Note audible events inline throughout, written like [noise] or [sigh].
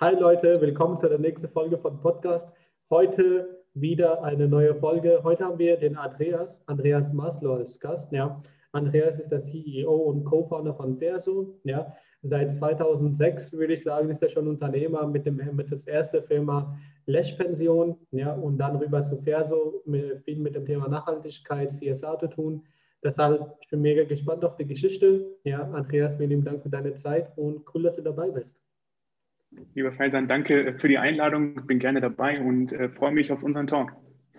Hi Leute, willkommen zu der nächsten Folge von Podcast. Heute wieder eine neue Folge. Heute haben wir den Andreas, Andreas Maslow als Gast. Ja. Andreas ist der CEO und Co-Founder von Verso. Ja. Seit 2006 würde ich sagen, ist er schon Unternehmer mit dem mit das erste Firma Lesch-Pension ja, und dann rüber zu Verso, viel mit dem Thema Nachhaltigkeit, CSA zu tun. Deshalb, ich bin mega gespannt auf die Geschichte. Ja, Andreas, vielen Dank für deine Zeit und cool, dass du dabei bist. Lieber Faisan, danke für die Einladung. Bin gerne dabei und äh, freue mich auf unseren Talk.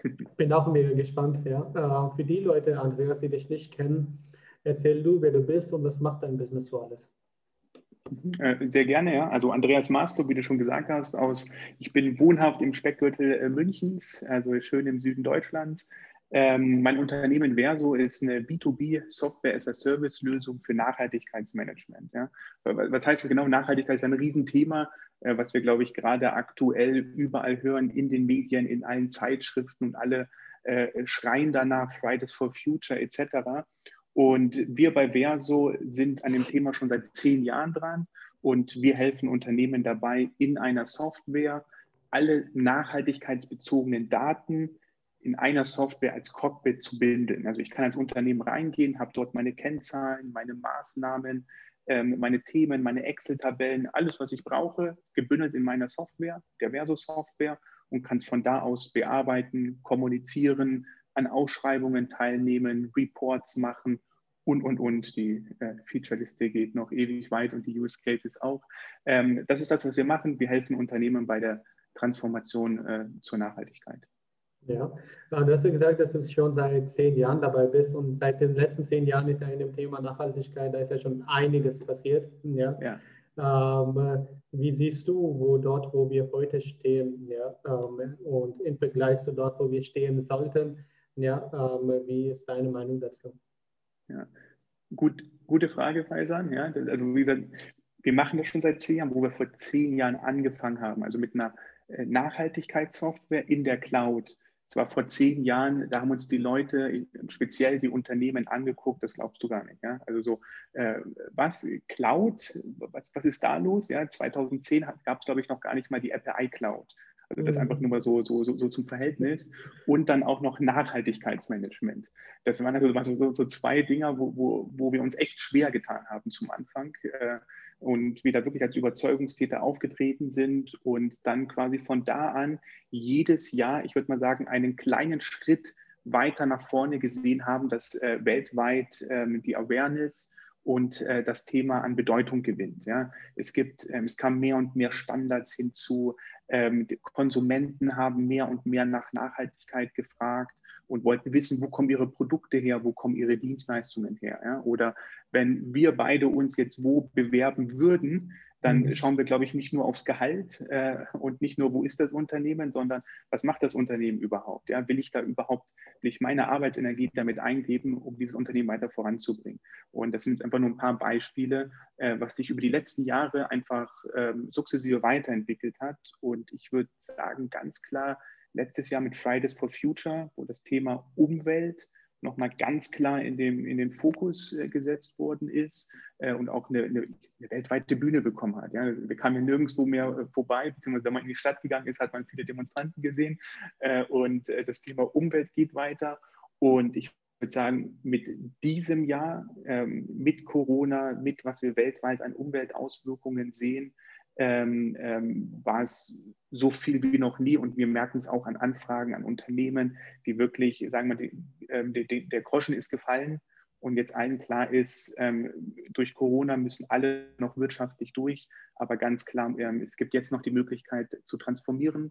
[laughs] Bin auch mega gespannt. Ja. Äh, für die Leute, Andreas, die dich nicht kennen, erzähl du, wer du bist und was macht dein Business so alles? Äh, sehr gerne, ja. Also Andreas Maslow, wie du schon gesagt hast, aus, ich bin wohnhaft im Speckgürtel äh, Münchens, also schön im Süden Deutschlands. Ähm, mein Unternehmen Verso ist eine B2B Software as a Service Lösung für Nachhaltigkeitsmanagement. Ja. Was heißt das genau? Nachhaltigkeit ist ein Riesenthema, äh, was wir, glaube ich, gerade aktuell überall hören in den Medien, in allen Zeitschriften und alle äh, schreien danach, Fridays for Future etc. Und wir bei Verso sind an dem Thema schon seit zehn Jahren dran und wir helfen Unternehmen dabei, in einer Software alle nachhaltigkeitsbezogenen Daten in einer Software als Cockpit zu binden. Also ich kann als Unternehmen reingehen, habe dort meine Kennzahlen, meine Maßnahmen, meine Themen, meine Excel-Tabellen, alles, was ich brauche, gebündelt in meiner Software, der Verso-Software und kann es von da aus bearbeiten, kommunizieren, an Ausschreibungen teilnehmen, Reports machen und, und, und. Die äh, Feature-Liste geht noch ewig weit und die Use Cases auch. Ähm, das ist das, was wir machen. Wir helfen Unternehmen bei der Transformation äh, zur Nachhaltigkeit. Ja, äh, du hast ja gesagt, dass du schon seit zehn Jahren dabei bist und seit den letzten zehn Jahren ist ja in dem Thema Nachhaltigkeit, da ist ja schon einiges passiert. Ja. ja. Ähm, wie siehst du, wo dort, wo wir heute stehen, ja, ähm, und im Vergleich zu dort, wo wir stehen sollten, ja, ähm, wie ist deine Meinung dazu? Ja, gut, gute Frage, Faisan. Ja, also wie gesagt, wir machen das schon seit zehn Jahren, wo wir vor zehn Jahren angefangen haben, also mit einer äh, Nachhaltigkeitssoftware in der Cloud. Es war vor zehn Jahren, da haben uns die Leute, speziell die Unternehmen angeguckt, das glaubst du gar nicht. Ja? Also so, äh, was, Cloud, was, was ist da los? Ja, 2010 gab es, glaube ich, noch gar nicht mal die Apple iCloud. Also das mhm. einfach nur mal so, so, so, so, zum Verhältnis. Und dann auch noch Nachhaltigkeitsmanagement. Das waren also so, so zwei Dinge, wo, wo, wo wir uns echt schwer getan haben zum Anfang. Äh, und wir da wirklich als Überzeugungstäter aufgetreten sind und dann quasi von da an jedes Jahr, ich würde mal sagen, einen kleinen Schritt weiter nach vorne gesehen haben, dass äh, weltweit ähm, die Awareness und äh, das Thema an Bedeutung gewinnt. Ja. Es gibt, ähm, es kam mehr und mehr Standards hinzu. Ähm, Konsumenten haben mehr und mehr nach Nachhaltigkeit gefragt und wollten wissen, wo kommen ihre Produkte her, wo kommen ihre Dienstleistungen her. Ja? Oder wenn wir beide uns jetzt wo bewerben würden, dann mhm. schauen wir, glaube ich, nicht nur aufs Gehalt äh, und nicht nur, wo ist das Unternehmen, sondern was macht das Unternehmen überhaupt? Ja? Will ich da überhaupt nicht meine Arbeitsenergie damit eingeben, um dieses Unternehmen weiter voranzubringen? Und das sind jetzt einfach nur ein paar Beispiele, äh, was sich über die letzten Jahre einfach ähm, sukzessive weiterentwickelt hat. Und ich würde sagen, ganz klar, letztes Jahr mit Fridays for Future, wo das Thema Umwelt nochmal ganz klar in, dem, in den Fokus äh, gesetzt worden ist äh, und auch eine, eine, eine, weltweite Bühne bekommen hat. Ja. Wir kamen nirgendwo mehr äh, vorbei, beziehungsweise wenn man in die Stadt gegangen ist, hat man viele Demonstranten gesehen äh, und äh, das Thema Umwelt geht weiter. Und ich würde sagen, mit diesem Jahr, ähm, mit Corona, mit was wir weltweit an Umweltauswirkungen sehen, ähm, ähm, war es so viel wie noch nie und wir merken es auch an Anfragen an Unternehmen, die wirklich sagen wir, die, ähm, die, der Groschen ist gefallen und jetzt allen klar ist, ähm, durch Corona müssen alle noch wirtschaftlich durch, aber ganz klar, ähm, es gibt jetzt noch die Möglichkeit zu transformieren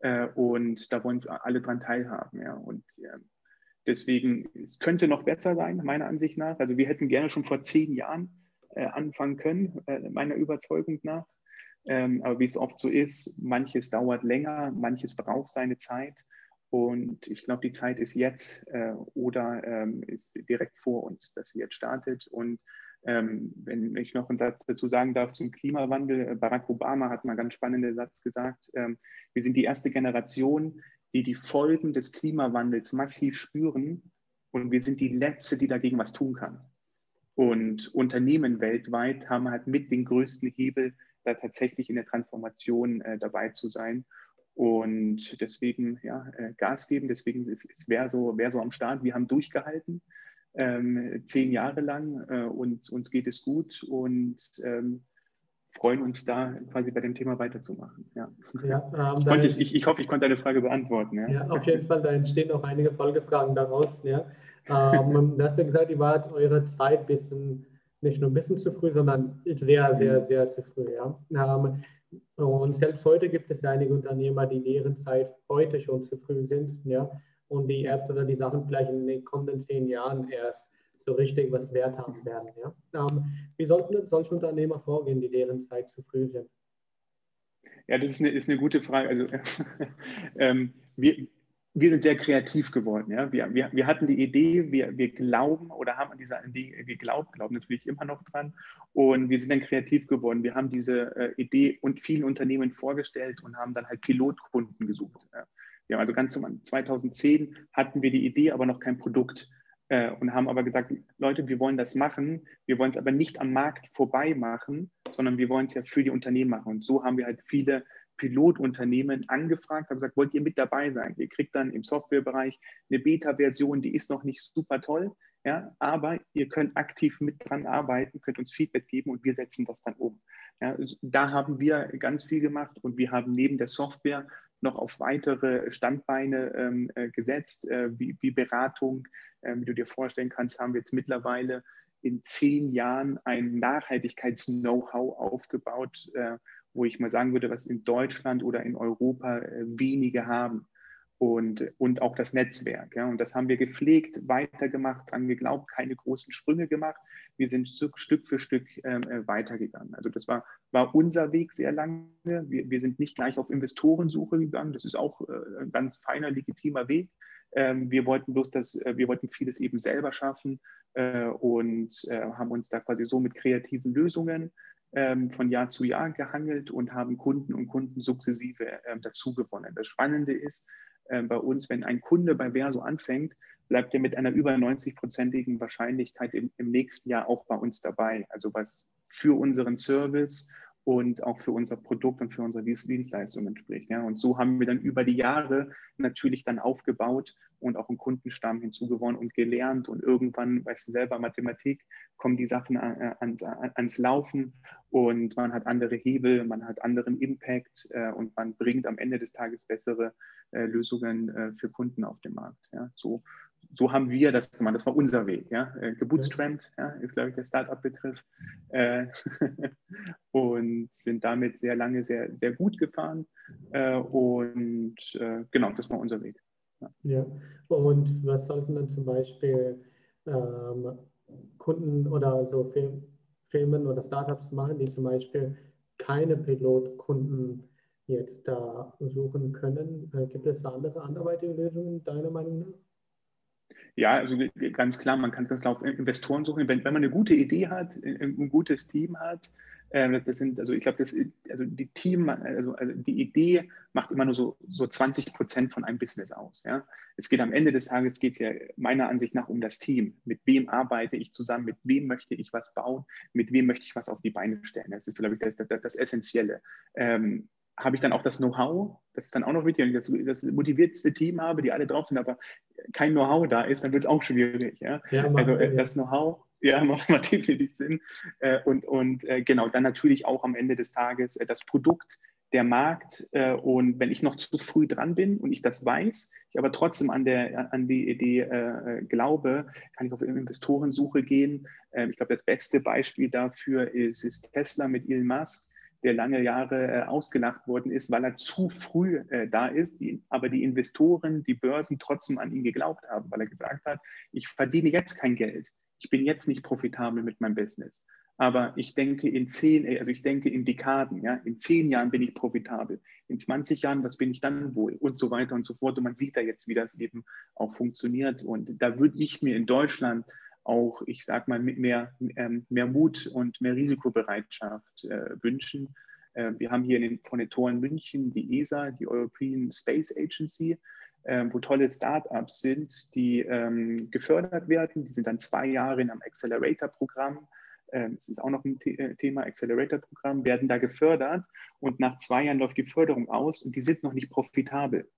äh, und da wollen alle dran teilhaben. Ja. Und äh, deswegen, es könnte noch besser sein, meiner Ansicht nach. Also wir hätten gerne schon vor zehn Jahren äh, anfangen können, äh, meiner Überzeugung nach. Ähm, aber wie es oft so ist, manches dauert länger, manches braucht seine Zeit. Und ich glaube, die Zeit ist jetzt äh, oder ähm, ist direkt vor uns, dass sie jetzt startet. Und ähm, wenn ich noch einen Satz dazu sagen darf zum Klimawandel, äh, Barack Obama hat mal einen ganz spannenden Satz gesagt, ähm, wir sind die erste Generation, die die Folgen des Klimawandels massiv spüren und wir sind die letzte, die dagegen was tun kann. Und Unternehmen weltweit haben halt mit den größten Hebel, da tatsächlich in der Transformation äh, dabei zu sein. Und deswegen ja, äh, Gas geben, deswegen ist, ist wer, so, wer so am Start. Wir haben durchgehalten, ähm, zehn Jahre lang äh, und uns geht es gut und ähm, freuen uns da quasi bei dem Thema weiterzumachen. Ja. ja ähm, ich, konnte, ich, ich, hoffe, ich konnte deine Frage beantworten. Ja. ja, auf jeden Fall, da entstehen auch einige Folgefragen daraus. Ja. Ähm, du hast ja gesagt, ihr wart eure Zeit bisschen, nicht nur ein bisschen zu früh, sondern sehr, sehr, sehr zu früh. Ja. Ähm, und selbst heute gibt es ja einige Unternehmer, die in deren Zeit heute schon zu früh sind. Ja. Und die Apps oder die Sachen vielleicht in den kommenden zehn Jahren erst so richtig was wert haben werden. Ja? Ähm, wie sollten denn solche Unternehmer vorgehen, die deren Zeit zu früh sind? Ja, das ist eine, ist eine gute Frage. Also [laughs] ähm, wir, wir sind sehr kreativ geworden. Ja? Wir, wir, wir hatten die Idee, wir, wir glauben oder haben an dieser Idee geglaubt, glauben natürlich immer noch dran. Und wir sind dann kreativ geworden. Wir haben diese äh, Idee und vielen Unternehmen vorgestellt und haben dann halt Pilotkunden gesucht. Ja? Wir haben also ganz zum 2010 hatten wir die Idee, aber noch kein Produkt äh, und haben aber gesagt, Leute, wir wollen das machen, wir wollen es aber nicht am Markt vorbei machen, sondern wir wollen es ja für die Unternehmen machen. Und so haben wir halt viele Pilotunternehmen angefragt, haben gesagt, wollt ihr mit dabei sein? Ihr kriegt dann im Softwarebereich eine Beta-Version, die ist noch nicht super toll, ja, aber ihr könnt aktiv mit dran arbeiten, könnt uns Feedback geben und wir setzen das dann um. Ja, da haben wir ganz viel gemacht und wir haben neben der Software noch auf weitere Standbeine ähm, äh, gesetzt, äh, wie, wie, Beratung. Äh, wie du dir vorstellen kannst, haben wir jetzt mittlerweile in zehn Jahren ein Nachhaltigkeits-Know-how aufgebaut, äh, wo ich mal sagen würde, was in Deutschland oder in Europa äh, wenige haben und, und auch das Netzwerk. Ja. Und das haben wir gepflegt, weitergemacht, dran geglaubt, keine großen Sprünge gemacht. Wir sind Stück für Stück ähm, äh, weitergegangen. Also das war, war unser Weg sehr lange. Wir, wir sind nicht gleich auf Investorensuche gegangen. Das ist auch äh, ein ganz feiner, legitimer Weg. Ähm, wir wollten bloß das, äh, wir wollten vieles eben selber schaffen äh, und haben uns da quasi so mit kreativen Lösungen von Jahr zu Jahr gehangelt und haben Kunden und Kunden sukzessive ähm, dazu gewonnen. Das Spannende ist, äh, bei uns, wenn ein Kunde bei Verso anfängt, bleibt er mit einer über 90-prozentigen Wahrscheinlichkeit im, im, nächsten Jahr auch bei uns dabei. Also was für unseren Service und auch für unser Produkt und für unsere Dienstleistungen spricht. Ja. Und so haben wir dann über die Jahre natürlich dann aufgebaut und auch einen Kundenstamm hinzugewonnen und gelernt. Und irgendwann, weißt du selber, Mathematik, kommen die Sachen ans, ans Laufen und man hat andere Hebel, man hat anderen Impact äh, und man bringt am Ende des Tages bessere äh, Lösungen äh, für Kunden auf den Markt. Ja. So so haben wir das gemacht. Das war unser Weg. Ja? Äh, Gebootstrapped ja, ist, glaube ich, der Startup-Begriff. Äh, [laughs] und sind damit sehr lange sehr, sehr gut gefahren. Äh, und äh, genau, das war unser Weg. Ja. ja. und was sollten dann zum Beispiel ähm, Kunden oder so Firmen oder Startups machen, die zum Beispiel keine Pilotkunden jetzt da suchen können? Äh, gibt es da andere anderweitige Lösungen, deiner Meinung nach? Ja, also ganz klar, man kann das auf Investoren suchen. Wenn, wenn man eine gute Idee hat, ein gutes Team hat, äh, das sind, also ich glaube, also die Team, also, also, die Idee macht immer nur so, so 20 Prozent von einem Business aus. Ja? Es geht am Ende des Tages geht es ja meiner Ansicht nach um das Team. Mit wem arbeite ich zusammen? Mit wem möchte ich was bauen? Mit wem möchte ich was auf die Beine stellen? Das ist, glaube ich, das, das, das Essentielle. Ähm, habe ich dann auch das Know-how, das ist dann auch noch wichtig, wenn ich das, das motivierteste Team habe, die alle drauf sind, aber kein Know-how da ist, dann wird es auch schwierig. Ja? ja also äh, das Know-how, ja, [laughs] macht mal definitiv Sinn. Äh, und und äh, genau, dann natürlich auch am Ende des Tages äh, das Produkt, der Markt. Äh, und wenn ich noch zu früh dran bin und ich das weiß, ich aber trotzdem an, der, an die Idee äh, glaube, kann ich auf Investorensuche gehen. ich glaube, das beste Beispiel dafür ist, ist Tesla mit Elon Musk der lange Jahre äh, ausgelacht worden ist, weil er zu früh äh, da ist, aber die Investoren, die Börsen trotzdem an ihn geglaubt haben, weil er gesagt hat, ich verdiene jetzt kein Geld, ich bin jetzt nicht profitabel mit meinem Business. Aber ich denke in zehn, äh, also ich denke in Dekaden, ja, in zehn Jahren bin ich profitabel. In 20 Jahren, was bin ich dann wohl? Und so weiter und so fort. Und man sieht da jetzt, wie das eben auch funktioniert. Und da würde ich mir in Deutschland auch, ich sag mal, mit mehr, ähm, mehr Mut und mehr Risikobereitschaft äh, wünschen. Äh, wir haben hier in den, von den Toren München die ESA, die European Space Agency, äh, wo tolle Startups sind, die ähm, gefördert werden. Die sind dann zwei Jahre in einem Accelerator-Programm ähm, das ist auch noch ein äh, Thema, Accelerator-Programm, werden da gefördert und nach zwei Jahren läuft die Förderung aus und die sind noch nicht profitabel.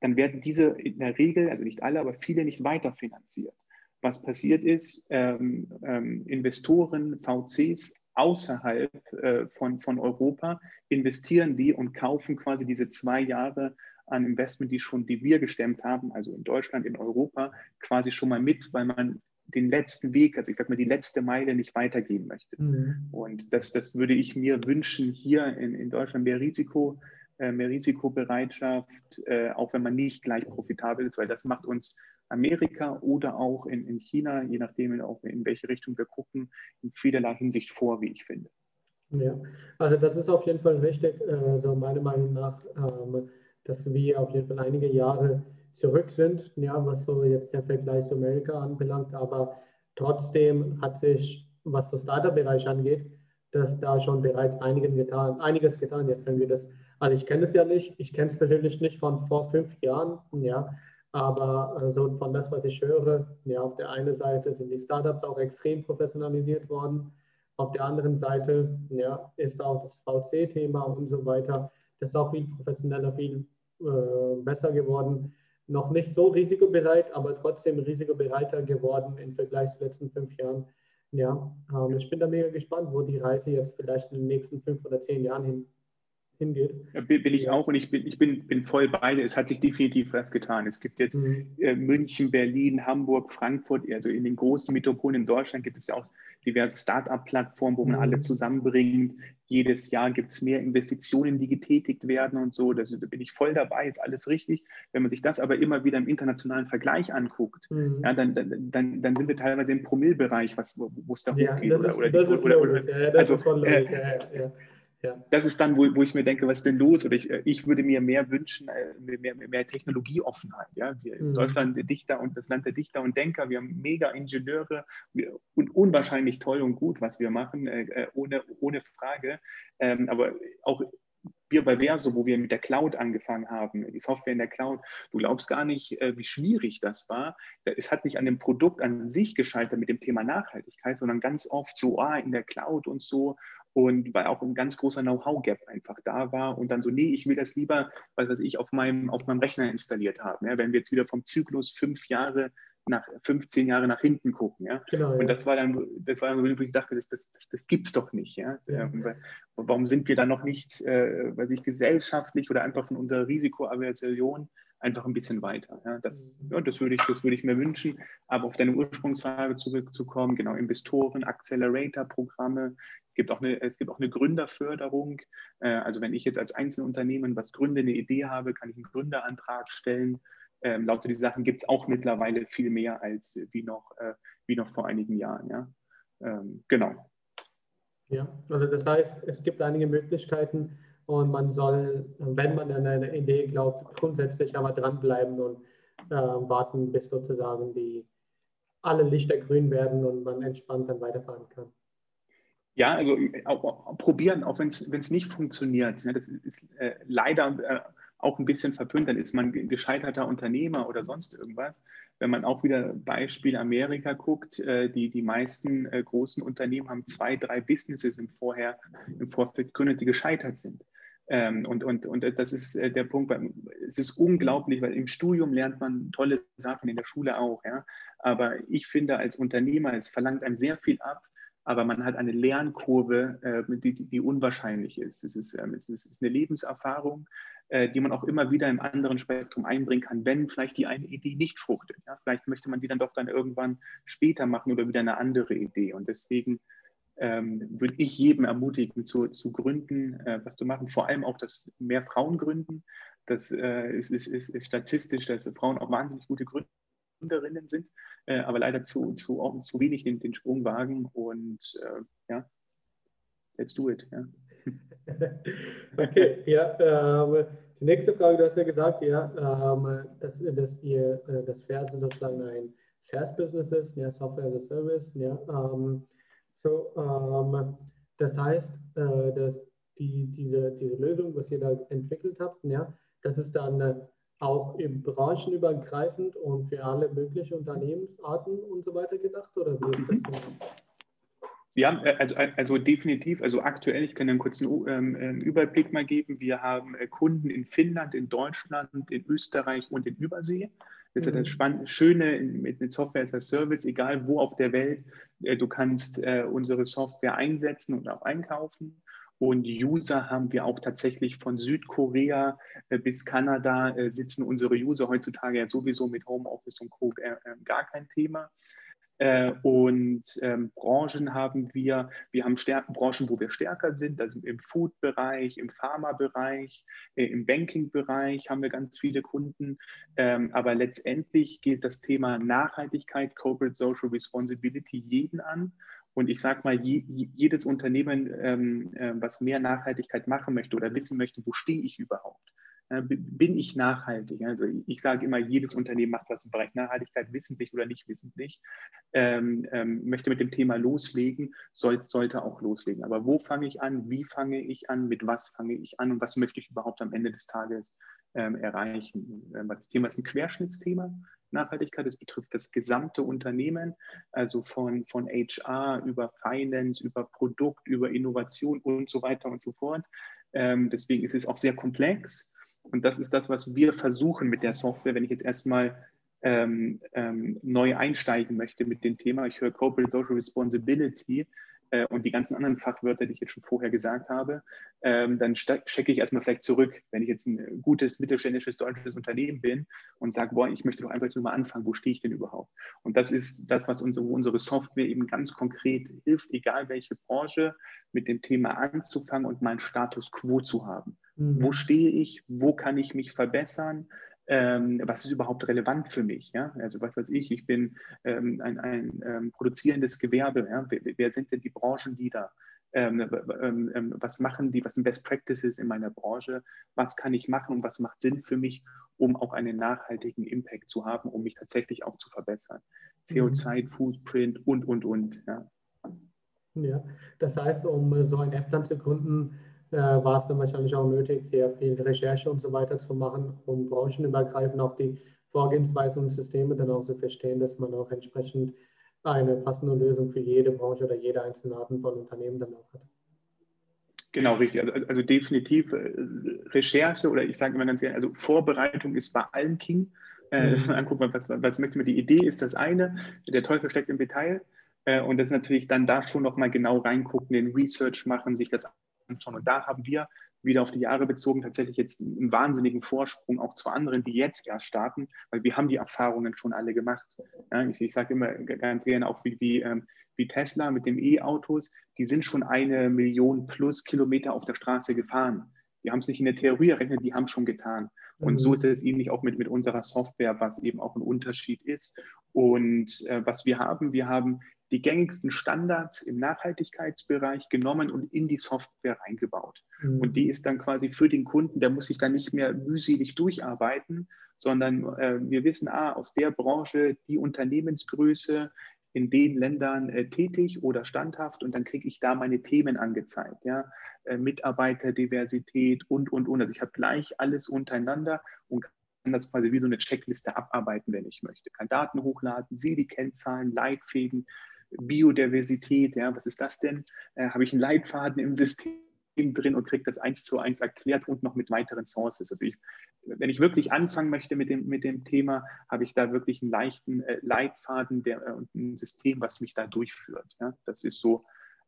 Dann werden diese in der Regel, also nicht alle, aber viele nicht weiterfinanziert. Was passiert ist, ähm, ähm, Investoren, VCs außerhalb äh, von, von Europa investieren die und kaufen quasi diese zwei Jahre an Investment, die schon, die wir gestemmt haben, also in Deutschland, in Europa, quasi schon mal mit, weil man den letzten Weg, also ich sag mal, die letzte Meile nicht weitergehen möchte. Mhm. Und das, das würde ich mir wünschen, hier in, in Deutschland mehr Risiko, äh, mehr Risikobereitschaft, äh, auch wenn man nicht gleich profitabel ist, weil das macht uns Amerika oder auch in, in China, je nachdem, in, in welche Richtung wir gucken, in vielerlei Hinsicht vor, wie ich finde. Ja, also das ist auf jeden Fall richtig, äh, meiner Meinung nach, ähm, dass wir auf jeden Fall einige Jahre zurück sind, ja, was so jetzt der Vergleich zu Amerika anbelangt, aber trotzdem hat sich, was so Startup-Bereich angeht, dass da schon bereits einiges getan, einiges getan. Jetzt wenn wir das, also ich kenne es ja nicht, ich kenne es persönlich nicht von vor fünf Jahren, ja, aber äh, so von das, was ich höre, ja, auf der einen Seite sind die Startups auch extrem professionalisiert worden. Auf der anderen Seite ja, ist auch das VC-Thema und so weiter, das ist auch viel professioneller, viel äh, besser geworden. Noch nicht so risikobereit, aber trotzdem risikobereiter geworden im Vergleich zu den letzten fünf Jahren. Ja, ähm, ich bin da mega gespannt, wo die Reise jetzt vielleicht in den nächsten fünf oder zehn Jahren hin hingeht. Bin ich auch und ich bin, ich bin, bin voll bei Es hat sich definitiv was getan. Es gibt jetzt mhm. äh, München, Berlin, Hamburg, Frankfurt, also in den großen Metropolen in Deutschland gibt es ja auch diverse Start-up-Plattformen, wo man mhm. alle zusammenbringt. Jedes Jahr gibt es mehr Investitionen, die getätigt werden und so. Das, da bin ich voll dabei, ist alles richtig. Wenn man sich das aber immer wieder im internationalen Vergleich anguckt, mhm. ja, dann, dann, dann, dann, sind wir teilweise im Promillbereich, wo es da ja, hochgeht. Das ist, oder, das oder, ist oder, oder, ja, das also, ist voll äh, ja, ja. Ja. Das ist dann, wo, wo ich mir denke, was ist denn los? Oder ich, äh, ich würde mir mehr wünschen, äh, mehr, mehr Technologieoffenheit. Ja? Wir mhm. Deutschland Dichter und das Land der Dichter und Denker, wir haben mega Ingenieure und unwahrscheinlich toll und gut, was wir machen, äh, ohne, ohne Frage. Ähm, aber auch wir bei Verso, wo wir mit der Cloud angefangen haben, die Software in der Cloud, du glaubst gar nicht, wie schwierig das war. Es hat nicht an dem Produkt an sich gescheitert mit dem Thema Nachhaltigkeit, sondern ganz oft so, ah, in der Cloud und so und weil auch ein ganz großer Know-how-Gap einfach da war und dann so, nee, ich will das lieber, was weiß ich, auf meinem, auf meinem Rechner installiert haben. Ja? Wenn wir jetzt wieder vom Zyklus fünf Jahre nach 15 Jahre nach hinten gucken. Ja? Genau, ja. Und das war dann, das war dann, wo ich dachte, das, das, das, das gibt es doch nicht. Ja? ja. Ähm, warum sind wir da noch nicht, äh, weiß ich, gesellschaftlich oder einfach von unserer Risikoaversion einfach ein bisschen weiter. Ja, das, mhm. ja, das, würde ich, das würde ich mir wünschen. Aber auf deine Ursprungsfrage zurückzukommen, genau, Investoren, Accelerator-Programme. Es gibt auch eine, es gibt auch eine Gründerförderung. Äh, also wenn ich jetzt als Einzelunternehmen was gründe, eine Idee habe, kann ich einen Gründerantrag stellen. Ähm, lauter die Sachen gibt es auch mittlerweile viel mehr als wie noch, äh, wie noch vor einigen Jahren. Ja? Ähm, genau. Ja, also das heißt, es gibt einige Möglichkeiten, und man soll, wenn man an eine Idee glaubt, grundsätzlich aber dranbleiben und äh, warten, bis sozusagen die alle Lichter grün werden und man entspannt dann weiterfahren kann. Ja, also auch, probieren, auch wenn es nicht funktioniert. Ne, das ist äh, leider äh, auch ein bisschen verpönt, dann ist man gescheiterter Unternehmer oder sonst irgendwas. Wenn man auch wieder Beispiel Amerika guckt, äh, die, die meisten äh, großen Unternehmen haben zwei, drei Businesses im, Vorher, im Vorfeld gegründet, die gescheitert sind. Ähm, und, und, und das ist äh, der Punkt, es ist unglaublich, weil im Studium lernt man tolle Sachen, in der Schule auch. Ja? Aber ich finde, als Unternehmer, es verlangt einem sehr viel ab, aber man hat eine Lernkurve, äh, die, die, unwahrscheinlich ist. Es ist, ähm, es ist eine Lebenserfahrung, äh, die man auch immer wieder im anderen Spektrum einbringen kann, wenn vielleicht die eine Idee nicht fruchtet. Ja? Vielleicht möchte man die dann doch dann irgendwann später machen oder wieder eine andere Idee. Und deswegen ähm, würde ich jedem ermutigen, zu, zu gründen, äh, was zu machen. Vor allem auch, dass mehr Frauen gründen. Das äh, ist, ist, ist, statistisch, dass Frauen auch wahnsinnig gute Gründerinnen sind, äh, aber leider zu, zu, auch zu wenig den, den Sprung wagen. Und äh, ja, let's do it. Ja. [laughs] okay, ja. Ähm, die nächste Frage, du hast ja gesagt, ja, ähm, dass, dass ihr äh, Verse sozusagen ein SaaS-Business ist, ja, Software as a Service, ja. Ähm, so, ähm, das heißt, äh, dass die, diese, diese Lösung, was ihr da entwickelt habt, ja, das ist dann äh, auch im branchenübergreifend und für alle möglichen Unternehmensarten und so weiter gedacht? Oder wie ist das? Ja, äh, also, also definitiv. Also aktuell, ich kann einen kurzen ähm, Überblick mal geben. Wir haben äh, Kunden in Finnland, in Deutschland, in Österreich und in Übersee. Das ist mhm. das Spann Schöne mit, Software as a Service, egal wo auf der Welt, du kannst äh, unsere Software einsetzen und auch einkaufen. Und User haben wir auch tatsächlich von Südkorea äh, bis Kanada sitzen unsere User heutzutage ja sowieso mit Homeoffice und Co. gar kein Thema. Äh, und ähm, Branchen haben wir, wir haben Stärken, Branchen, wo wir stärker sind, also im Food-Bereich, im Pharma-Bereich, äh, im Banking-Bereich haben wir ganz viele Kunden. Ähm, aber letztendlich gilt das Thema Nachhaltigkeit, Corporate Social Responsibility jeden an. Und ich sage mal, je, jedes Unternehmen, ähm, äh, was mehr Nachhaltigkeit machen möchte oder wissen möchte, wo stehe ich überhaupt, bin ich nachhaltig? Also ich sage immer, jedes Unternehmen macht was im Bereich Nachhaltigkeit, wissentlich oder nicht wissentlich, ähm, ähm, möchte mit dem Thema loslegen, soll, sollte auch loslegen. Aber wo fange ich an? Wie fange ich an? Mit was fange ich an? Und was möchte ich überhaupt am Ende des Tages ähm, erreichen? Ähm, das Thema ist ein Querschnittsthema. Nachhaltigkeit, es betrifft das gesamte Unternehmen, also von, von HR über Finance, über Produkt, über Innovation und so weiter und so fort. Ähm, deswegen ist es auch sehr komplex. Und das ist das, was wir versuchen mit der Software, wenn ich jetzt erstmal ähm, ähm, neu einsteigen möchte mit dem Thema. Ich höre Corporate Social Responsibility äh, und die ganzen anderen Fachwörter, die ich jetzt schon vorher gesagt habe. Ähm, dann checke ich erstmal vielleicht zurück, wenn ich jetzt ein gutes mittelständisches deutsches Unternehmen bin und sage, boah, ich möchte doch einfach nur mal anfangen, wo stehe ich denn überhaupt? Und das ist das, was unsere, unsere Software eben ganz konkret hilft, egal welche Branche, mit dem Thema anzufangen und meinen Status quo zu haben. Mhm. Wo stehe ich? Wo kann ich mich verbessern? Ähm, was ist überhaupt relevant für mich? Ja? Also was weiß ich, ich bin ähm, ein, ein ähm, produzierendes Gewerbe. Ja? Wer, wer, sind denn die Branchenleader? Ähm, ähm, ähm, was machen die? Was sind Best Practices in meiner Branche? Was kann ich machen und was macht Sinn für mich, um auch einen nachhaltigen Impact zu haben, um mich tatsächlich auch zu verbessern? CO2-Footprint mhm. und, und, und. Ja. ja, das heißt, um so eine App dann zu gründen, äh, war es dann wahrscheinlich auch nötig, sehr viel Recherche und so weiter zu machen, um branchenübergreifend auch die Vorgehensweisen und Systeme dann auch zu verstehen, dass man auch entsprechend eine passende Lösung für jede Branche oder jede einzelne Art von Unternehmen dann auch hat. Genau, richtig. Also, also definitiv äh, Recherche oder ich sage immer ganz gerne, also Vorbereitung ist bei allem King. Äh, mhm. [laughs] angucken, was, was möchte man, die Idee ist das eine, der Teufel steckt im Detail. Äh, und das ist natürlich dann da schon nochmal genau reingucken, den Research machen, sich das anschauen. Und da haben wir wieder auf die Jahre bezogen tatsächlich jetzt einen wahnsinnigen Vorsprung auch zu anderen, die jetzt erst starten, weil wir haben die Erfahrungen schon alle gemacht. Ja, ich, ich sage immer ganz gerne auch wie, wie, ähm, wie Tesla mit den E-Autos, die sind schon eine Million plus Kilometer auf der Straße gefahren. Die haben es nicht in der Theorie errechnet, die haben es schon getan. Und mhm. so ist es ähnlich auch mit, mit unserer Software, was eben auch ein Unterschied ist. Und äh, was wir haben, wir haben die gängigsten Standards im Nachhaltigkeitsbereich genommen und in die Software eingebaut. Mhm. Und die ist dann quasi für den Kunden, der muss sich dann nicht mehr mühselig durcharbeiten, sondern äh, wir wissen, ah, aus der Branche die Unternehmensgröße in den Ländern äh, tätig oder standhaft und dann kriege ich da meine Themen angezeigt, ja, äh, Mitarbeiterdiversität und, und, und. Also ich habe gleich alles untereinander und kann das quasi wie so eine Checkliste abarbeiten, wenn ich möchte. Kann Daten hochladen, sehe die Kennzahlen, Leitfäden, Biodiversität, ja, was ist das denn? Äh, Habe ich einen Leitfaden im System drin und kriege das eins zu eins erklärt und noch mit weiteren Sources. Also ich, wenn ich wirklich anfangen möchte mit dem, mit dem Thema, habe ich da wirklich einen leichten äh, Leitfaden der, äh, und ein System, was mich da durchführt. Ja? Das ist so,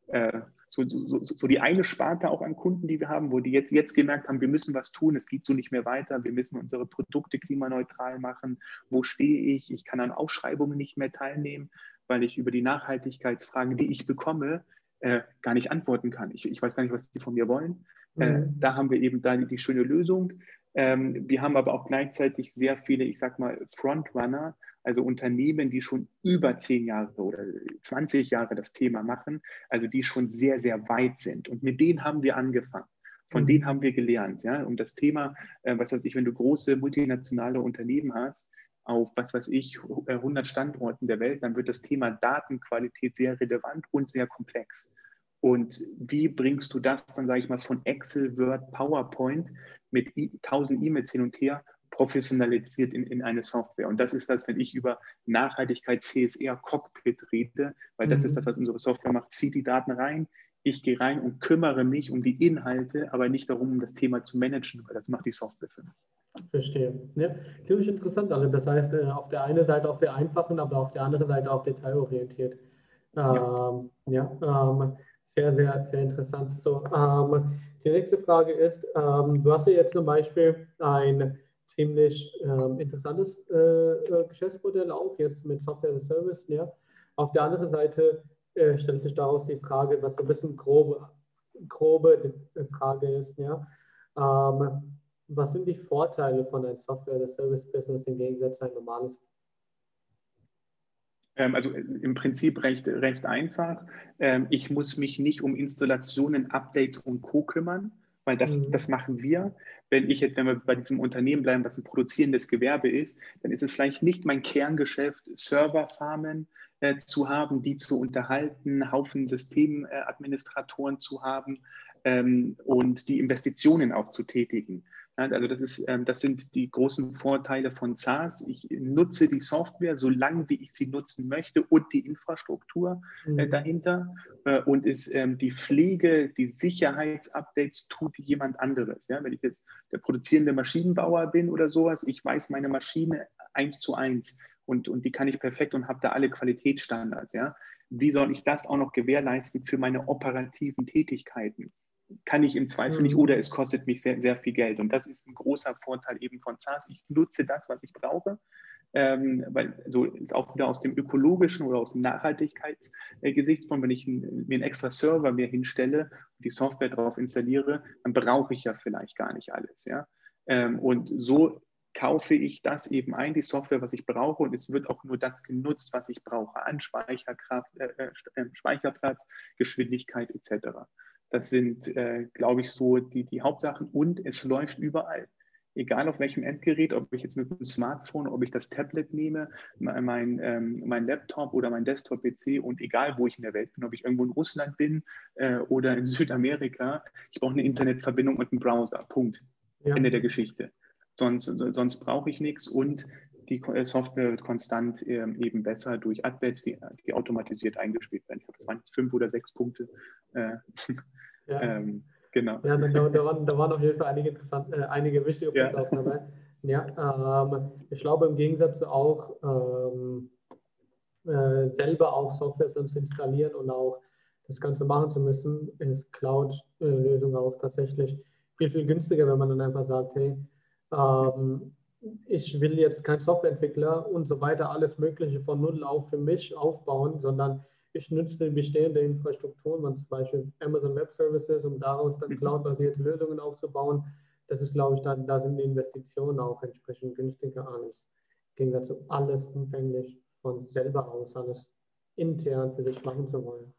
äh, so, so, so, die eine Sparte auch an Kunden, die wir haben, wo die jetzt, jetzt gemerkt haben, wir müssen was tun, es geht so nicht mehr weiter, wir müssen unsere Produkte klimaneutral machen, wo stehe ich, ich kann an Ausschreibungen nicht mehr teilnehmen, weil ich über die Nachhaltigkeitsfragen, die ich bekomme, äh, gar nicht antworten kann. Ich, ich weiß gar nicht, was die von mir wollen. Äh, mhm. Äh, da haben wir eben da die, die schöne Lösung. Ähm, wir haben aber auch gleichzeitig sehr viele, ich sag mal, Frontrunner, also Unternehmen, die schon über zehn Jahre oder 20 Jahre das Thema machen, also die schon sehr, sehr weit sind. Und mit denen haben wir angefangen. Von mhm. denen haben wir gelernt, ja, um das Thema, äh, was weiß ich, wenn du große multinationale Unternehmen hast, auf, was weiß ich, 100 Standorten der Welt, dann wird das Thema Datenqualität sehr relevant und sehr komplex. Und wie bringst du das dann, sage ich mal, von Excel, Word, PowerPoint mit 1000 E-Mails hin und her professionalisiert in, in eine Software. Und das ist das, wenn ich über Nachhaltigkeit CSR Cockpit rede, weil das mhm. ist das, was unsere Software macht. Zieht die Daten rein, ich gehe rein und kümmere mich um die Inhalte, aber nicht darum, um das Thema zu managen, weil das macht die Software für mich. Verstehe. Ja, ziemlich interessant. Also das heißt, äh, auf der einen Seite auch vereinfachen, aber auf der anderen Seite auch detailorientiert. Ähm, ja, ähm, sehr, sehr, sehr interessant. So, ähm, die nächste Frage ist, ähm, du hast ja jetzt zum Beispiel ein ziemlich ähm, interessantes äh, äh, Geschäftsmodell auch jetzt mit Software as a Service. Ja. Auf der anderen Seite äh, stellt sich daraus die Frage, was so ein bisschen grobe, grobe Frage ist. Ja. Ähm, was sind die Vorteile von einem Software as a Service Business im Gegensatz zu einem normales ähm, also im Prinzip recht, recht einfach. Ähm, ich muss mich nicht um Installationen, Updates und Co. kümmern, weil das, mhm. das machen wir. Wenn ich jetzt, wenn wir bei diesem Unternehmen bleiben, was ein produzierendes Gewerbe ist, dann ist es vielleicht nicht mein Kerngeschäft, Serverfarmen äh, zu haben, die zu unterhalten, Haufen Systemadministratoren zu haben ähm, und die Investitionen auch zu tätigen. Also das, ist, ähm, das sind die großen Vorteile von SaaS. Ich nutze die Software so lange, wie ich sie nutzen möchte und die Infrastruktur äh, mhm. dahinter. Äh, und ist ähm, die Pflege, die Sicherheitsupdates tut jemand anderes. Wenn ich jetzt der produzierende Maschinenbauer bin oder sowas, ich weiß meine Maschine eins zu eins und, und die kann ich perfekt und habe da alle Qualitätsstandards. Ja? Wie soll ich das auch noch gewährleisten für meine operativen Tätigkeiten? Kann ich im Zweifel mhm. nicht oder es kostet mich sehr, sehr viel Geld. Und das ist ein großer Vorteil eben von SaaS. Ich nutze das, was ich brauche. Ähm, weil so ist auch wieder aus dem ökologischen oder aus dem Nachhaltigkeitsgesichtspunkt, wenn ich ein, mir einen extra Server mir hinstelle und die Software darauf installiere, dann brauche ich ja vielleicht gar nicht alles. Ja? Ähm, und so kaufe ich das eben ein, die Software, was ich brauche, und es wird auch nur das genutzt, was ich brauche, an Speicherkraft, äh, äh, äh Speicherplatz, Geschwindigkeit etc. Das sind, äh, glaube ich, so die, die Hauptsachen. Und es läuft überall. Egal auf welchem Endgerät, ob ich jetzt mit dem Smartphone, ob ich das Tablet nehme, mein, ähm, mein Laptop oder mein Desktop-PC und egal, wo ich in der Welt bin, ob ich irgendwo in Russland bin äh, oder in [laughs] Südamerika, ich brauche eine Internetverbindung und einen Browser. Punkt. Ja. Ende der Geschichte. Sonst, sonst brauche ich nichts und die Software wird konstant ähm, eben besser durch Adbets, die, die automatisiert eingespielt werden. Ich glaube, das waren jetzt fünf oder sechs Punkte. Äh, ja. [laughs] ähm, genau. Ja, da, da, waren, da waren auf jeden Fall einige, interessant, äh, einige wichtige Punkte ja. auch dabei. Ja, ähm, ich glaube im Gegensatz auch ähm, äh, selber auch Software zu installieren und auch das Ganze machen zu müssen, ist Cloud-Lösung auch tatsächlich viel, viel günstiger, wenn man dann einfach sagt, hey, ähm, ich will jetzt kein Softwareentwickler und so weiter alles Mögliche von Null auf für mich aufbauen, sondern ich nutze die bestehende Infrastruktur, man zum Beispiel Amazon Web Services, um daraus dann mhm. cloud-basierte Lösungen aufzubauen. Das ist, glaube ich, da, da sind die Investitionen auch entsprechend günstiger als im Gegensatz zu alles umfänglich von selber aus, alles intern für sich machen zu wollen.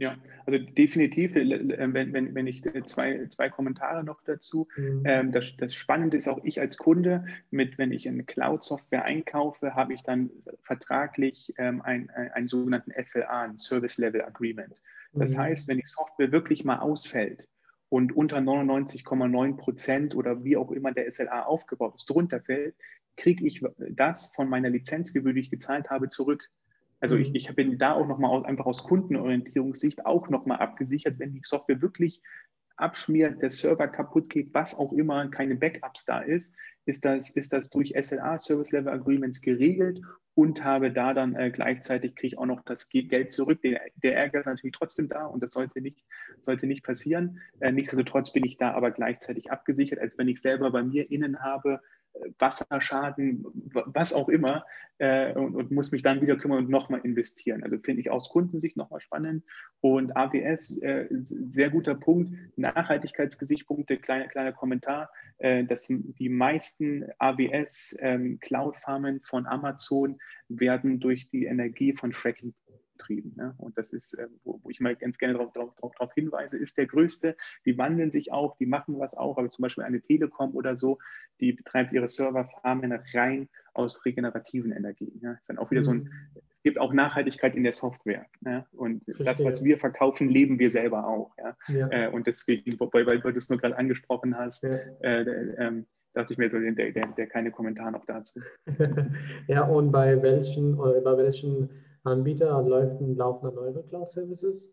Ja, also definitiv, äh, wenn, wenn, wenn ich äh, zwei, zwei Kommentare noch dazu. Mhm. Ähm, das, das Spannende ist auch ich als Kunde, mit, wenn ich eine Cloud-Software einkaufe, habe ich dann vertraglich ähm, ein, ein, einen sogenannten SLA, ein Service Level Agreement. Das mhm. heißt, wenn die Software wirklich mal ausfällt und unter 99,9 Prozent oder wie auch immer der SLA aufgebaut ist, drunter fällt, kriege ich das von meiner Lizenzgebühr, die ich gezahlt habe, zurück. Also ich, mhm. ich bin da auch nochmal aus, einfach aus Kundenorientierungssicht auch nochmal abgesichert, wenn die Software wirklich abschmiert, der Server kaputt geht, was auch immer, keine Backups da ist, ist das, ist das durch SLA, Service Level Agreements, geregelt und habe da dann äh, gleichzeitig, kriege ich auch noch das Geld zurück. Der, der, Ärger ist natürlich trotzdem da und das sollte nicht, sollte nicht passieren. Äh, nichtsdestotrotz bin ich da aber gleichzeitig abgesichert, als wenn ich selber bei mir innen habe, Wasserschaden, was auch immer, äh, und, und, muss mich dann wieder kümmern und nochmal investieren. Also finde ich aus Kundensicht nochmal spannend. Und AWS, äh, sehr guter Punkt. Nachhaltigkeitsgesichtspunkte, kleiner, kleiner Kommentar. Äh, dass die meisten AWS ähm, Cloud-Farmen von Amazon werden durch die Energie von Fracking betrieben. Ne? Und das ist, äh, wo, wo, ich mal ganz gerne darauf hinweise, ist der größte. Die wandeln sich auch, die machen was auch, aber zum Beispiel eine Telekom oder so, die betreibt ihre Serverfarmen rein aus regenerativen Energien. Ja? Ist dann auch wieder mhm. so ein, mhm. es gibt auch Nachhaltigkeit in der Software. Ja? Und Verstehe. das, was wir verkaufen, leben wir selber auch. Ja? Äh, und deswegen, weil, weil du es nur gerade angesprochen hast, äh, ähm, dachte ich mir so, der, der, der keine Kommentare noch dazu. [laughs] ja, und bei welchen oder bei welchen Anbieter laufen, laufen dann eure Cloud-Services?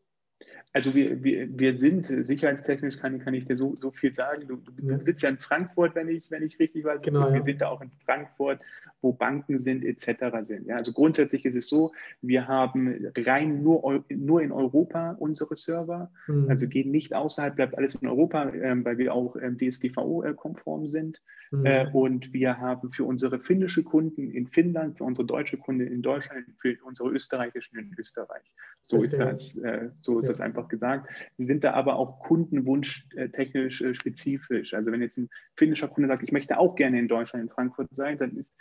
Also wir, wir, wir sind sicherheitstechnisch, kann, kann ich dir so, so viel sagen. Du, du, ja. sitzt ja in Frankfurt, wenn ich, wenn ich richtig weiß. Genau, wir ja. sind da auch in Frankfurt, wo Banken sind etc. sind. Ja, also grundsätzlich ist es so, wir haben rein nur, nur in Europa unsere Server, mhm. also gehen nicht außerhalb, bleibt alles in Europa, äh, weil wir auch äh, DSGVO-konform sind. Mhm. Äh, und wir haben für unsere finnische Kunden in Finnland, für unsere deutsche Kunden in Deutschland, für unsere österreichischen in Österreich. So Verstehe. ist das, äh, so ist ja. das einfach gesagt. Sie sind da aber auch kundenwunschtechnisch äh, spezifisch. Also wenn jetzt ein finnischer Kunde sagt, ich möchte auch gerne in Deutschland, in Frankfurt sein, dann ist,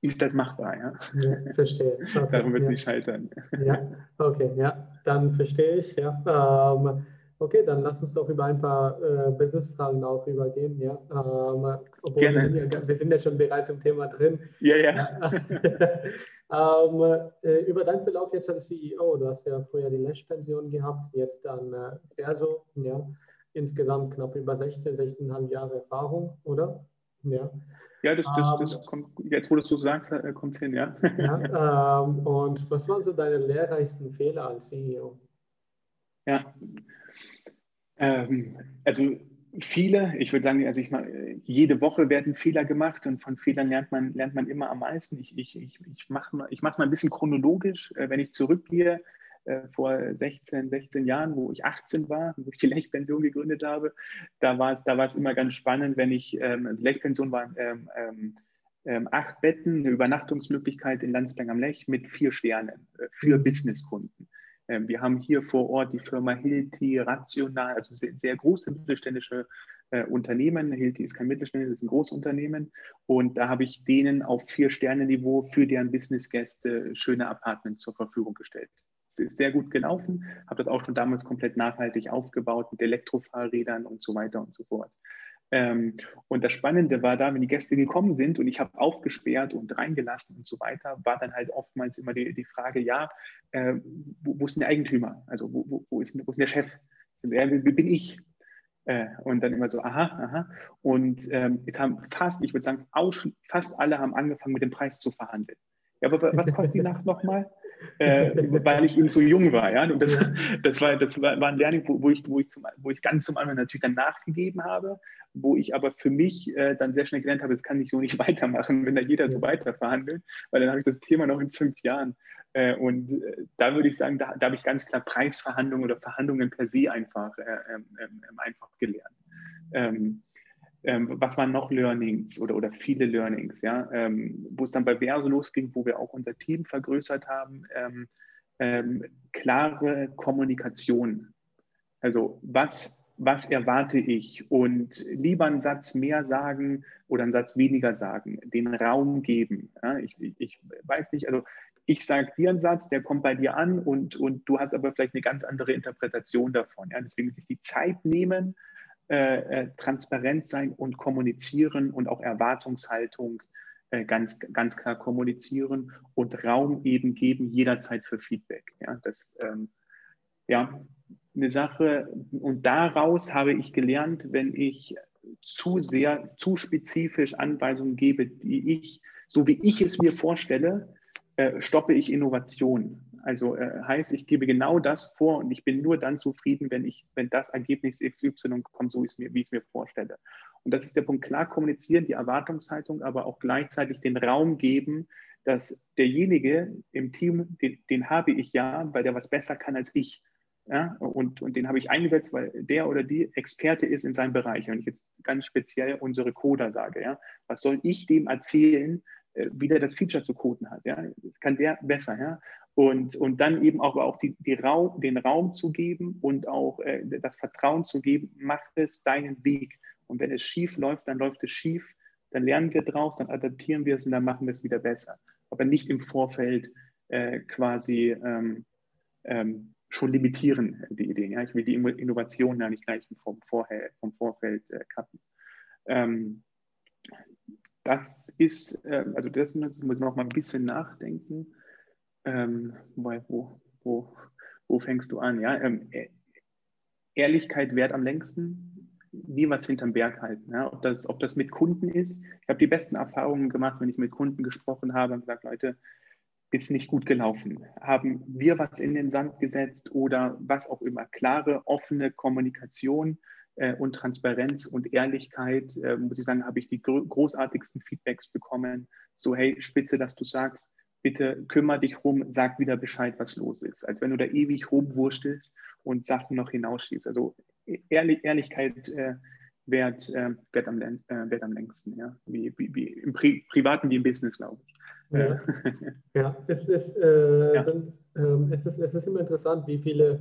ist das machbar. Ja, ja verstehe. Okay, Darum wird es ja. nicht scheitern. Ja, okay, ja, dann verstehe ich. Ja. Ähm, Okay, dann lass uns doch über ein paar äh, Business-Fragen auch übergehen. Ja? Ähm, obwohl Gerne. Wir sind, ja, wir sind ja schon bereits im Thema drin. Ja, ja. [laughs] ähm, äh, über deinen Verlauf jetzt als CEO, du hast ja früher die Lash-Pension gehabt, jetzt dann äh, Verso, ja. insgesamt knapp über 16, 16,5 Jahre Erfahrung, oder? Ja. Ja, das, das, das ähm, kommt, jetzt wo du es so sagst, äh, kommt es hin, ja. [laughs] ja ähm, und was waren so deine lehrreichsten Fehler als CEO? Ja, ähm, also viele, ich würde sagen, also ich jede Woche werden Fehler gemacht und von Fehlern lernt man, lernt man immer am meisten. Ich, ich, ich, ich mache es mal ein bisschen chronologisch, äh, wenn ich zurückgehe äh, vor 16, 16 Jahren, wo ich 18 war, wo ich die [laughs] Lechpension gegründet habe, da war es, da war es immer ganz spannend, wenn ich, ähm, also Lechpension war ähm, ähm, ähm, acht Betten, eine Übernachtungsmöglichkeit in Landsberg am Lech mit vier Sternen äh, für. Businesskunden. Ähm, wir haben hier vor Ort die Firma Hilti, Rational, also sehr, sehr große mittelständische äh, Unternehmen. Hilti ist kein Mittelständisches, ist ein Großunternehmen. Und da habe ich denen auf Vier-Sterne-Niveau für deren Businessgäste schöne Apartments zur Verfügung gestellt. Es ist sehr gut gelaufen, habe das auch schon damals komplett nachhaltig aufgebaut mit Elektrofahrrädern und so weiter und so fort. Ähm, und das Spannende war da, wenn die Gäste gekommen sind und ich habe aufgesperrt und reingelassen und so weiter, war dann halt oftmals immer die, die Frage, ja, äh, wo, wo, ist denn der Eigentümer? Also wo, wo, wo, ist, wo ist der Chef? Wer, wie bin ich? Äh, und dann immer so, aha, aha. Und ähm, jetzt haben fast, ich würde sagen, fast alle haben angefangen, mit dem Preis zu verhandeln. Ja, aber was kostet die Nacht [laughs] nochmal? Äh, weil ich eben so jung war. Ja? Und das, das, war, das war, ein Learning, wo, wo, ich, wo, ich zum, wo ich ganz zum Anfang natürlich dann nachgegeben habe, wo ich aber für mich äh, dann sehr schnell gelernt habe, das kann ich so nicht [laughs] weitermachen, wenn da jeder so weiter verhandelt, weil dann habe ich das Thema noch in fünf Jahren. Äh, und äh, da würde ich sagen, da, da habe ich ganz klar Preisverhandlungen oder Verhandlungen per se einfach, äh, ähm, ähm, einfach gelernt. Ähm, ähm, was waren noch Learnings oder, oder viele Learnings, ja, ähm, wo es dann bei Verso losging, wo wir auch unser Team vergrößert haben, ähm, ähm klare Kommunikation. Also was, was erwarte ich und lieber einen Satz mehr sagen oder einen Satz weniger sagen, den Raum geben. Ja, ich, ich weiß nicht, also ich sage dir einen Satz, der kommt bei dir an und, und du hast aber vielleicht eine ganz andere Interpretation davon. Ja? Deswegen sich die Zeit nehmen, äh, äh, transparent sein und kommunizieren und auch Erwartungshaltung äh, ganz, ganz klar kommunizieren und Raum eben geben jederzeit für Feedback. Ja, das, ähm, ja, eine Sache. Und daraus habe ich gelernt, wenn ich zu sehr, zu spezifisch Anweisungen gebe, die ich, so wie ich es mir vorstelle, äh, stoppe ich Innovation. Also äh, heißt, ich gebe genau das vor und ich bin nur dann zufrieden, wenn ich, wenn das Ergebnis XY kommt, so mir, wie ich es mir vorstelle. Und das ist der Punkt, klar kommunizieren, die Erwartungshaltung, aber auch gleichzeitig den Raum geben, dass derjenige im Team, den, den habe ich ja, weil der was besser kann als ich. Ja, und, und den habe ich eingesetzt, weil der oder die Experte ist in seinem Bereich. Und ich jetzt ganz speziell unsere Coder sage, ja, was soll ich dem erzählen, äh, wie der das Feature zu coden hat. Ja? Das kann der besser. Ja? Und, und dann eben auch, auch die, die Raum, den Raum zu geben und auch äh, das Vertrauen zu geben, mach es deinen Weg. Und wenn es schief läuft, dann läuft es schief, dann lernen wir draus, dann adaptieren wir es und dann machen wir es wieder besser. Aber nicht im Vorfeld äh, quasi ähm, ähm, schon limitieren, die Ideen. Ja? Ich will die Innovation ja nicht gleich vom, Vorher, vom Vorfeld äh, cutten. Ähm, das ist, äh, also das muss man noch mal ein bisschen nachdenken. Ähm, wo, wo, wo fängst du an? Ja? Ähm, e-, Ehrlichkeit währt am längsten. nie was hinterm Berg halten. Ja? Ob, das, ob das mit Kunden ist. Ich habe die besten Erfahrungen gemacht, wenn ich mit Kunden gesprochen habe und gesagt, Leute, ist nicht gut gelaufen. Haben wir was in den Sand gesetzt oder was auch immer. Klare, offene Kommunikation und Transparenz und Ehrlichkeit, äh, muss ich sagen, habe ich die großartigsten Feedbacks bekommen. So, hey, spitze, dass du sagst, bitte kümmere dich rum, sag wieder Bescheid, was los ist. Als wenn du da ewig rumwurstelst und Sachen noch hinausschiebst. Also Ehrlich, Ehrlichkeit äh, wert, äh, wert, am, äh, wert am längsten, ja. Wie, wie, wie im Pri Privaten wie im Business, glaube ich. Ja, äh. ja. Es, ist, äh, ja. Sind, ähm, es, ist, es ist immer interessant, wie viele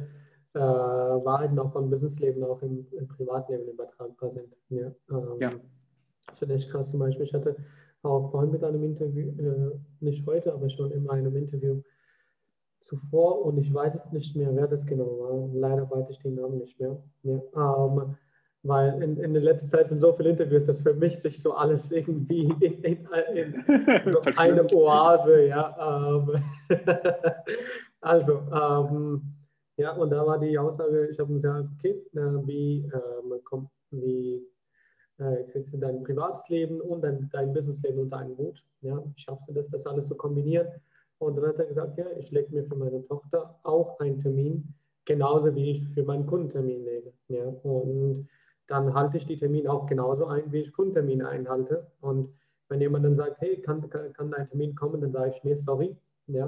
äh, Wahrheiten auch vom Businessleben auch im, im Privatleben übertragbar sind. Ja. Ähm, ja. Schon echt krass. Zum Beispiel, ich hatte auch vorhin mit einem Interview, äh, nicht heute, aber schon in einem Interview zuvor und ich weiß es nicht mehr, wer das genau war. Leider weiß ich den Namen nicht mehr. Ja, ähm, weil in, in der letzten Zeit sind so viele Interviews, dass für mich sich so alles irgendwie [laughs] in, in, in [laughs] eine Oase, ja. Ähm, [laughs] also, ähm, ja, und da war die Aussage, ich habe gesagt, okay, wie, ähm, wie äh, kriegst du dein privates Leben und dein, dein Businessleben unter einen Hut? Ja, schaffst du das, das alles zu kombinieren? Und dann hat er gesagt, ja, ich lege mir für meine Tochter auch einen Termin, genauso wie ich für meinen Kundentermin lege. Ja, und dann halte ich die Termine auch genauso ein, wie ich Kundentermine einhalte. Und wenn jemand dann sagt, hey, kann, kann, kann ein Termin kommen, dann sage ich, nee, sorry, ja,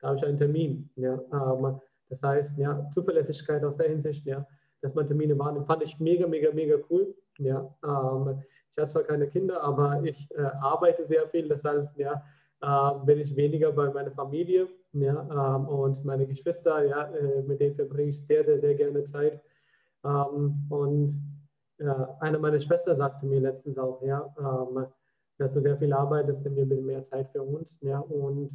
da habe ich einen Termin. Ja, ähm, das heißt, ja, Zuverlässigkeit aus der Hinsicht, ja, dass man Termine wahrnimmt, fand ich mega, mega, mega cool. Ja, ähm, ich habe zwar keine Kinder, aber ich äh, arbeite sehr viel, deshalb ja, äh, bin ich weniger bei meiner Familie ja, ähm, und meine Geschwister, ja, äh, mit denen verbringe ich sehr, sehr, sehr gerne Zeit. Ähm, und eine meiner Schwestern sagte mir letztens auch, ja, ähm, dass du sehr viel arbeitest, nimm dir bitte mehr Zeit für uns. Ja, und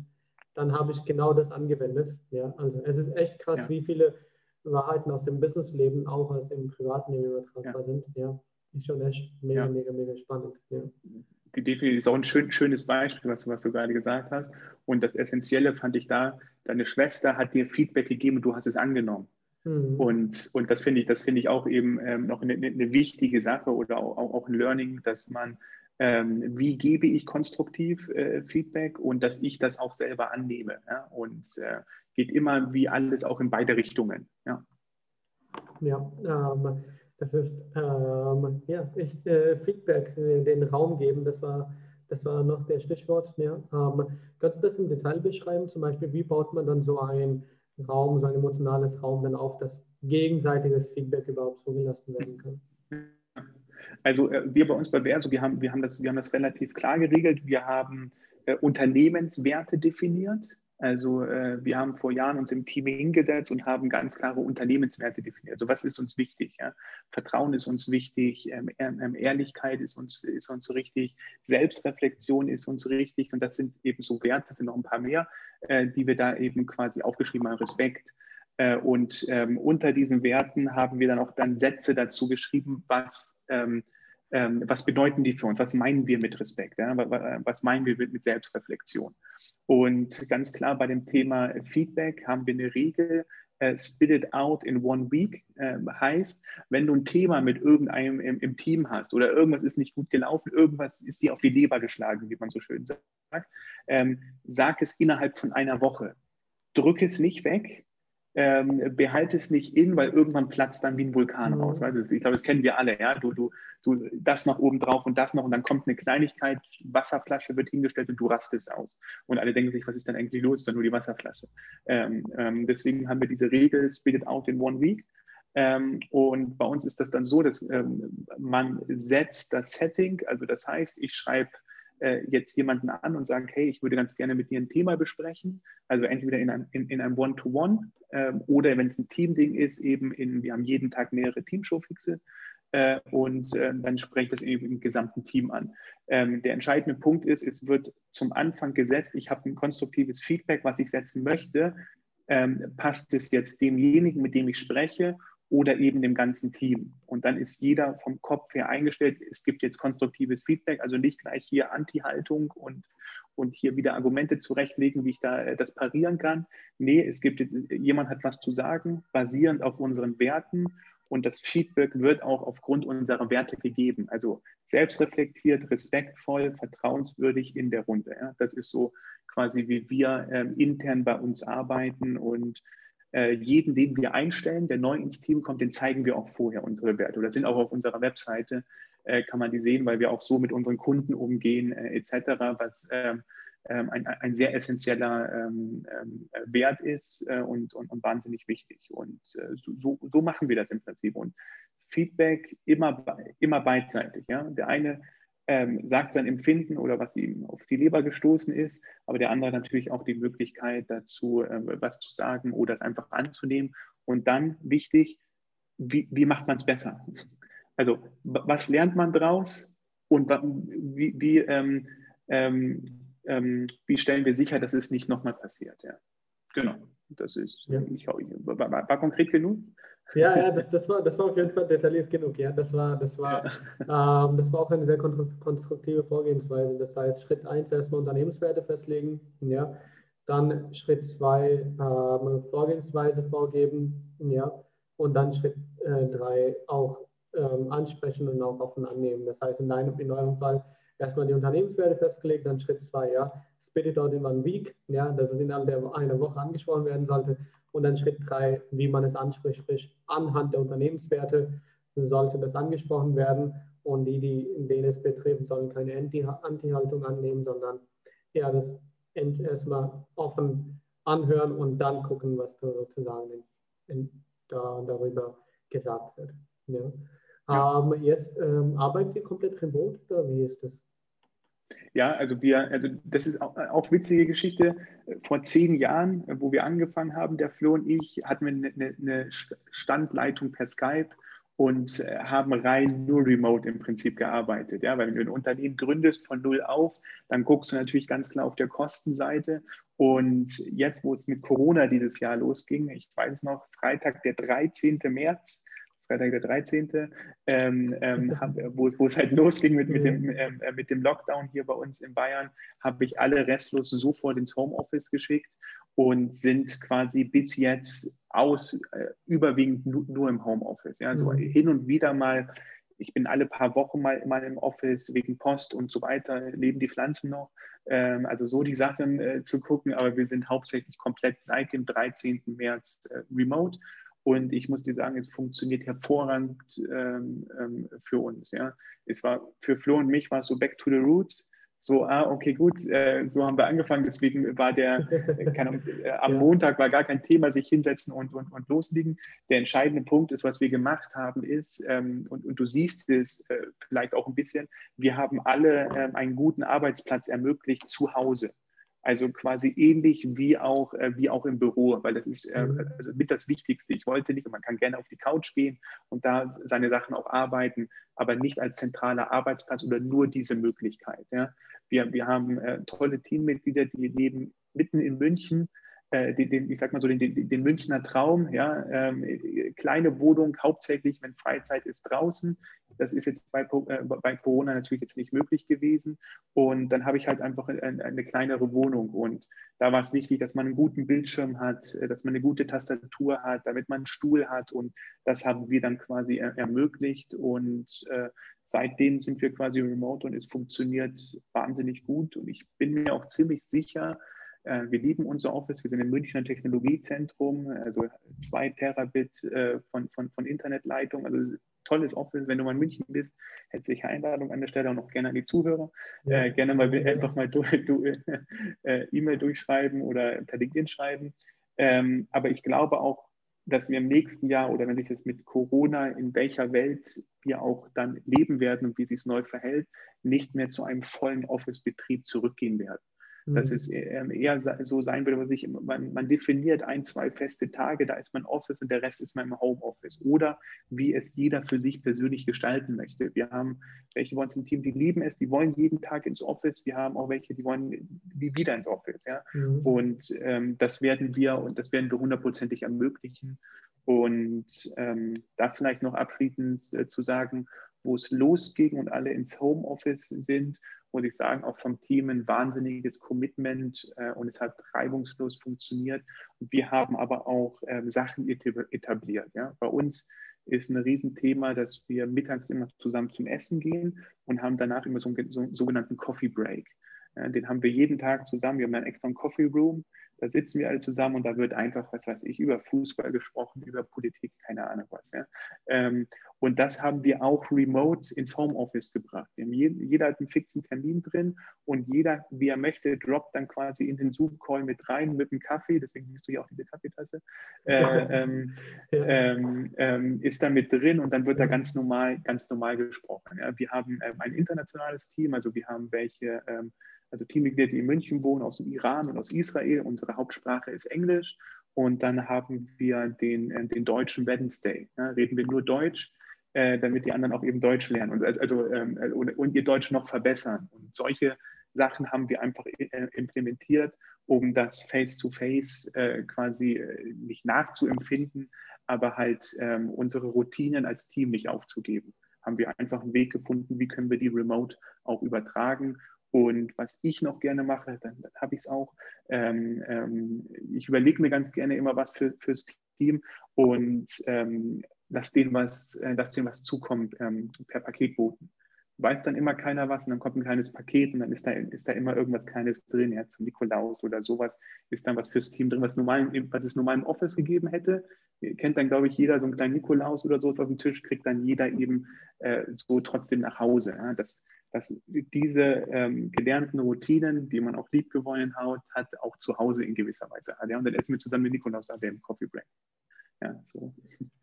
dann habe ich genau das angewendet. Ja, also es ist echt krass, ja. wie viele Wahrheiten aus dem Businessleben auch aus dem Privatleben übertragbar ja. sind. Ja, ist schon echt mega, mega, mega spannend. Ja. Die Definition ist auch ein schön, schönes Beispiel, was du, was du gerade gesagt hast. Und das Essentielle fand ich da, deine Schwester hat dir Feedback gegeben und du hast es angenommen. Mhm. Und, und das finde ich, das finde ich auch eben ähm, noch eine, eine, wichtige Sache oder auch, auch ein Learning, dass man, ähm, wie gebe ich konstruktiv äh, Feedback und dass ich das auch selber annehme. Ja? Und äh, geht immer wie alles auch in beide Richtungen. Ja, ja ähm, das ist ähm, ja, ich, äh, Feedback äh, den Raum geben, das war das war noch der Stichwort. Ja. Ähm, kannst du das im Detail beschreiben? Zum Beispiel, wie baut man dann so ein Raum, so ein emotionales Raum dann auf, dass gegenseitiges Feedback überhaupt zugelassen werden kann? Also äh, wir bei uns bei Verso, wir haben, wir, haben das, wir haben das relativ klar geregelt. Wir haben äh, Unternehmenswerte definiert. Also äh, wir haben vor Jahren uns im Team hingesetzt und haben ganz klare Unternehmenswerte definiert. Also was ist uns wichtig? Ja? Vertrauen ist uns wichtig, ähm, ähm, Ehrlichkeit ist uns, ist uns richtig, Selbstreflexion ist uns richtig und das sind eben so Werte, das sind noch ein paar mehr, äh, die wir da eben quasi aufgeschrieben haben. Respekt. Äh, und ähm, unter diesen Werten haben wir dann auch dann Sätze dazu geschrieben, was ähm, ähm, was bedeuten die für uns? Was meinen wir mit Respekt? Ja? Was meinen wir mit Selbstreflexion? Und ganz klar bei dem Thema Feedback haben wir eine Regel, äh, spit it out in one week äh, heißt, wenn du ein Thema mit irgendeinem im, im, Team hast oder irgendwas ist nicht gut gelaufen, irgendwas ist dir auf die Leber geschlagen, wie man so schön sagt, ähm, sag es innerhalb von einer Woche. Drück es nicht weg, ähm, behalte es nicht in, weil irgendwann platzt dann wie ein Vulkan mhm. raus. Weißt du? Ich glaube, das kennen wir alle. Ja? Du, du, du, das noch oben drauf und das noch und dann kommt eine Kleinigkeit, Wasserflasche wird hingestellt und du rastest aus. Und alle denken sich, was ist denn eigentlich los? Ist dann nur die Wasserflasche. Ähm, ähm, deswegen haben wir diese Regel, spit it out in one week. Ähm, und bei uns ist das dann so, dass ähm, man setzt das Setting, also das heißt, ich schreibe äh, jetzt jemanden an und sage, hey, ich würde ganz gerne mit dir ein Thema besprechen. Also entweder in einem, in, in einem One-to-One äh, oder wenn es ein Teamding ist, eben in, wir haben jeden Tag mehrere Teamshowfixe äh, und äh, dann spreche ich das eben im gesamten Team an. Ähm, der entscheidende Punkt ist, es wird zum Anfang gesetzt, ich habe ein konstruktives Feedback, was ich setzen möchte. Ähm, passt es jetzt demjenigen, mit dem ich spreche oder eben dem ganzen Team. Und dann ist jeder vom Kopf her eingestellt, es gibt jetzt konstruktives Feedback, also nicht gleich hier Anti-Haltung und, und hier wieder Argumente zurechtlegen, wie ich da äh, das parieren kann. Nee, es gibt jetzt, jemand hat was zu sagen, basierend auf unseren Werten und das Feedback wird auch aufgrund unserer Werte gegeben. Also selbstreflektiert, respektvoll, vertrauenswürdig in der Runde. Ja. Das ist so quasi, wie wir ähm, intern bei uns arbeiten und äh, jeden, den wir einstellen, der neu ins Team kommt, den zeigen wir auch vorher unsere Werte. Oder sind auch auf unserer Webseite, äh, kann man die sehen, weil wir auch so mit unseren Kunden umgehen, äh, etc., was ähm, ähm, ein, ein, sehr essentieller ähm, Wert ist äh, und, und, und, wahnsinnig wichtig. Und äh, so, so, machen wir das im Prinzip. Und Feedback immer, immer beidseitig. Ja? Der eine ähm, sagt sein Empfinden oder was ihm auf die Leber gestoßen ist, aber der andere natürlich auch die Möglichkeit dazu, äh, was zu sagen oder es einfach anzunehmen. Und dann wichtig, wie, wie macht man es besser? Also was lernt man draus und wie, wie, ähm, ähm, ähm, wie stellen wir sicher, dass es nicht nochmal passiert? Ja. Genau, das ist, ja. ich, war, war konkret genug? Ja, ja, das, das, war, das war auf jeden Fall detailliert genug. Ja, das war, das war, ja. ähm, das war auch eine sehr konstruktive Vorgehensweise. Das heißt, Schritt 1 erstmal Unternehmenswerte festlegen, ja, dann Schritt 2 ähm, Vorgehensweise vorgeben, ja, und dann Schritt 3 äh, auch ähm, ansprechen und auch offen annehmen. Das heißt, in, deinem, in eurem Fall erstmal die Unternehmenswerte festgelegt, dann Schritt 2, ja, spit it out in one week, ja, dass es innerhalb der einer Woche angesprochen werden sollte und dann Schritt drei, wie man es anspricht, sprich anhand der Unternehmenswerte sollte das angesprochen werden und die, die, in denen es betrifft, sollen keine Anti-Haltung annehmen, sondern eher das erstmal offen anhören und dann gucken, was da sozusagen in, in, da, darüber gesagt wird. Ja. Ja. Ähm, jetzt, ähm, arbeitet ihr komplett remote oder wie ist das? Ja, also wir, also das ist auch, auch witzige Geschichte. Vor zehn Jahren, wo wir angefangen haben, der Flo und ich, hatten wir eine, eine Standleitung per Skype und äh, haben rein nur remote im Prinzip gearbeitet. Ja, weil wenn du ein Unternehmen gründest von null auf, dann guckst du natürlich ganz klar auf der Kostenseite. Und jetzt, wo es mit Corona dieses Jahr losging, ich weiß noch, Freitag, der 13. März, Freitag der 13., ähm, ähm, wo, wo, es halt [laughs] losging mit, mit, dem, ähm, äh, mit dem Lockdown hier bei uns in Bayern, habe ich alle restlos sofort ins Homeoffice geschickt und sind quasi bis jetzt aus, äh, überwiegend nu, nur im Homeoffice. Ja? So mhm. hin und wieder mal, ich bin alle paar Wochen mal, mal im Office wegen Post und so weiter, leben die Pflanzen noch. Ähm, also so die Sachen äh, zu gucken, aber wir sind hauptsächlich komplett seit dem 13. März äh, remote und ich muss dir sagen, es funktioniert hervorragend ähm, ähm, für uns. Ja. Es war für Flo und mich war es so back to the roots. So, ah, okay, gut, äh, so haben wir angefangen. Deswegen war der, äh, keine, äh, am [laughs] ja. Montag war gar kein Thema, sich hinsetzen und, und, und loslegen. Der entscheidende Punkt ist, was wir gemacht haben, ist, ähm, und, und du siehst es äh, vielleicht auch ein bisschen, wir haben alle ähm, einen guten Arbeitsplatz ermöglicht zu Hause. Also quasi ähnlich wie auch, äh, wie auch im Büro, weil das ist äh, mhm. also mit das Wichtigste. Ich wollte nicht, und man kann gerne auf die Couch gehen und da seine Sachen auch arbeiten, aber nicht als zentraler Arbeitsplatz oder nur diese Möglichkeit. Ja. Wir, wir haben äh, tolle Teammitglieder, die leben mitten in München, den, den, ich sag mal so, den, den, den Münchner Traum, ja, ähm, kleine Wohnung, hauptsächlich, wenn Freizeit ist, draußen. Das ist jetzt bei, äh, bei Corona natürlich jetzt nicht möglich gewesen. Und dann habe ich halt einfach eine, eine, kleinere Wohnung. Und da war es wichtig, dass man einen guten Bildschirm hat, äh, dass man eine gute Tastatur hat, damit man einen Stuhl hat. Und das haben wir dann quasi er, ermöglicht. Und äh, seitdem sind wir quasi remote und es funktioniert wahnsinnig gut. Und ich bin mir auch ziemlich sicher, äh, wir lieben unser Office, wir sind im Münchner Technologiezentrum, also zwei Terabit äh, von, von, von Internetleitung, also tolles Office. Wenn du mal in München bist, hätte ich Einladung an der Stelle auch noch gerne an die Zuhörer. Ja. Äh, gerne mal einfach mal du, du, [laughs] äh, E-Mail durchschreiben oder per LinkedIn schreiben. Ähm, aber ich glaube auch, dass wir im nächsten Jahr oder wenn sich das mit Corona, in welcher Welt wir auch dann leben werden und wie sich es neu verhält, nicht mehr zu einem vollen Office-Betrieb zurückgehen werden. Dass mhm. es ähm, eher so sein würde, was ich, man, man, definiert ein, zwei feste Tage, da ist man Office und der Rest ist im Homeoffice. Oder wie es jeder für sich persönlich gestalten möchte. Wir haben welche bei uns im Team, die lieben es, die wollen jeden Tag ins Office. Wir haben auch welche, die wollen die wieder ins Office. Ja? Mhm. Und ähm, das werden wir und das werden wir hundertprozentig ermöglichen. Und ähm, da vielleicht noch abschließend äh, zu sagen, wo es losging und alle ins Homeoffice sind, muss ich sagen, auch vom Team ein wahnsinniges Commitment äh, und es hat reibungslos funktioniert. Und wir haben aber auch ähm, Sachen etabliert. Ja? Bei uns ist ein Riesenthema, dass wir mittags immer zusammen zum Essen gehen und haben danach immer so einen, so einen sogenannten Coffee Break. Ja, den haben wir jeden Tag zusammen. Wir haben dann extra einen Coffee Room. Da sitzen wir alle zusammen und da wird einfach, was weiß ich, über Fußball gesprochen, über Politik, keine Ahnung was. Ja. Ähm, und das haben wir auch remote ins Homeoffice gebracht. Je, jeder hat einen fixen Termin drin und jeder, wie er möchte, droppt dann quasi in den Zoom-Call mit rein mit einem Kaffee. Deswegen siehst du hier auch diese Kaffeetasse. [laughs] Äh, ähm, ähm, ähm, ist da mit drin und dann wird da ganz normal, ganz normal gesprochen. Ja. Wir haben ähm, ein internationales Team, also wir haben welche ähm, also Teammitglieder, die in München wohnen, aus dem Iran und aus Israel. Unsere Hauptsprache ist Englisch. Und dann haben wir den, äh, den deutschen Wednesday. Ja, reden wir nur Deutsch, äh, damit die anderen auch eben Deutsch lernen und, also, ähm, und, und, ihr Deutsch noch verbessern. Und solche Sachen haben wir einfach äh, implementiert, um das Face-to-Face -face, äh, quasi äh, nicht nachzuempfinden, aber halt ähm, unsere Routinen als Team nicht aufzugeben. Haben wir einfach einen Weg gefunden, wie können wir die remote auch übertragen und was ich noch gerne mache, dann, dann habe ich es auch. Ähm, ähm, ich überlege mir ganz gerne immer was für, fürs Team und ähm, lass denen was, äh, denen was zukommt ähm, per Paketboten. Weiß dann immer keiner was und dann kommt ein kleines Paket und dann ist da, ist da immer irgendwas Kleines drin, ja, zum Nikolaus oder sowas, ist dann was fürs Team drin, was, normal, was es normal im Office gegeben hätte. Kennt dann, glaube ich, jeder so einen kleinen Nikolaus oder so auf dem Tisch, kriegt dann jeder eben äh, so trotzdem nach Hause. Ja. Das, dass diese ähm, gelernten Routinen, die man auch liebgewonnen hat, auch zu Hause in gewisser Weise hat. Ja? Und dann essen wir zusammen mit Nikolaus an dem Coffee Break. Ja, so.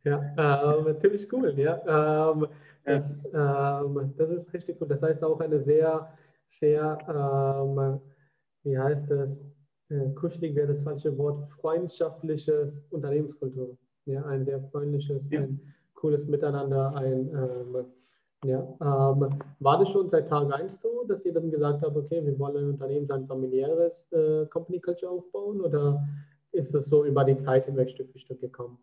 ja ähm, ziemlich cool. Ja. Ähm, das. Ähm, das ist richtig gut. Das heißt auch eine sehr, sehr, ähm, wie heißt das, äh, kuschelig wäre das falsche Wort, freundschaftliches Unternehmenskultur. Ja, ein sehr freundliches, ja. ein cooles Miteinander, ein ähm, ja, ähm, war das schon seit Tag 1 so, dass ihr dann gesagt habt, okay, wir wollen ein Unternehmen, ein familiäres äh, Company Culture aufbauen oder ist das so über die Zeit hinweg Stück für Stück gekommen?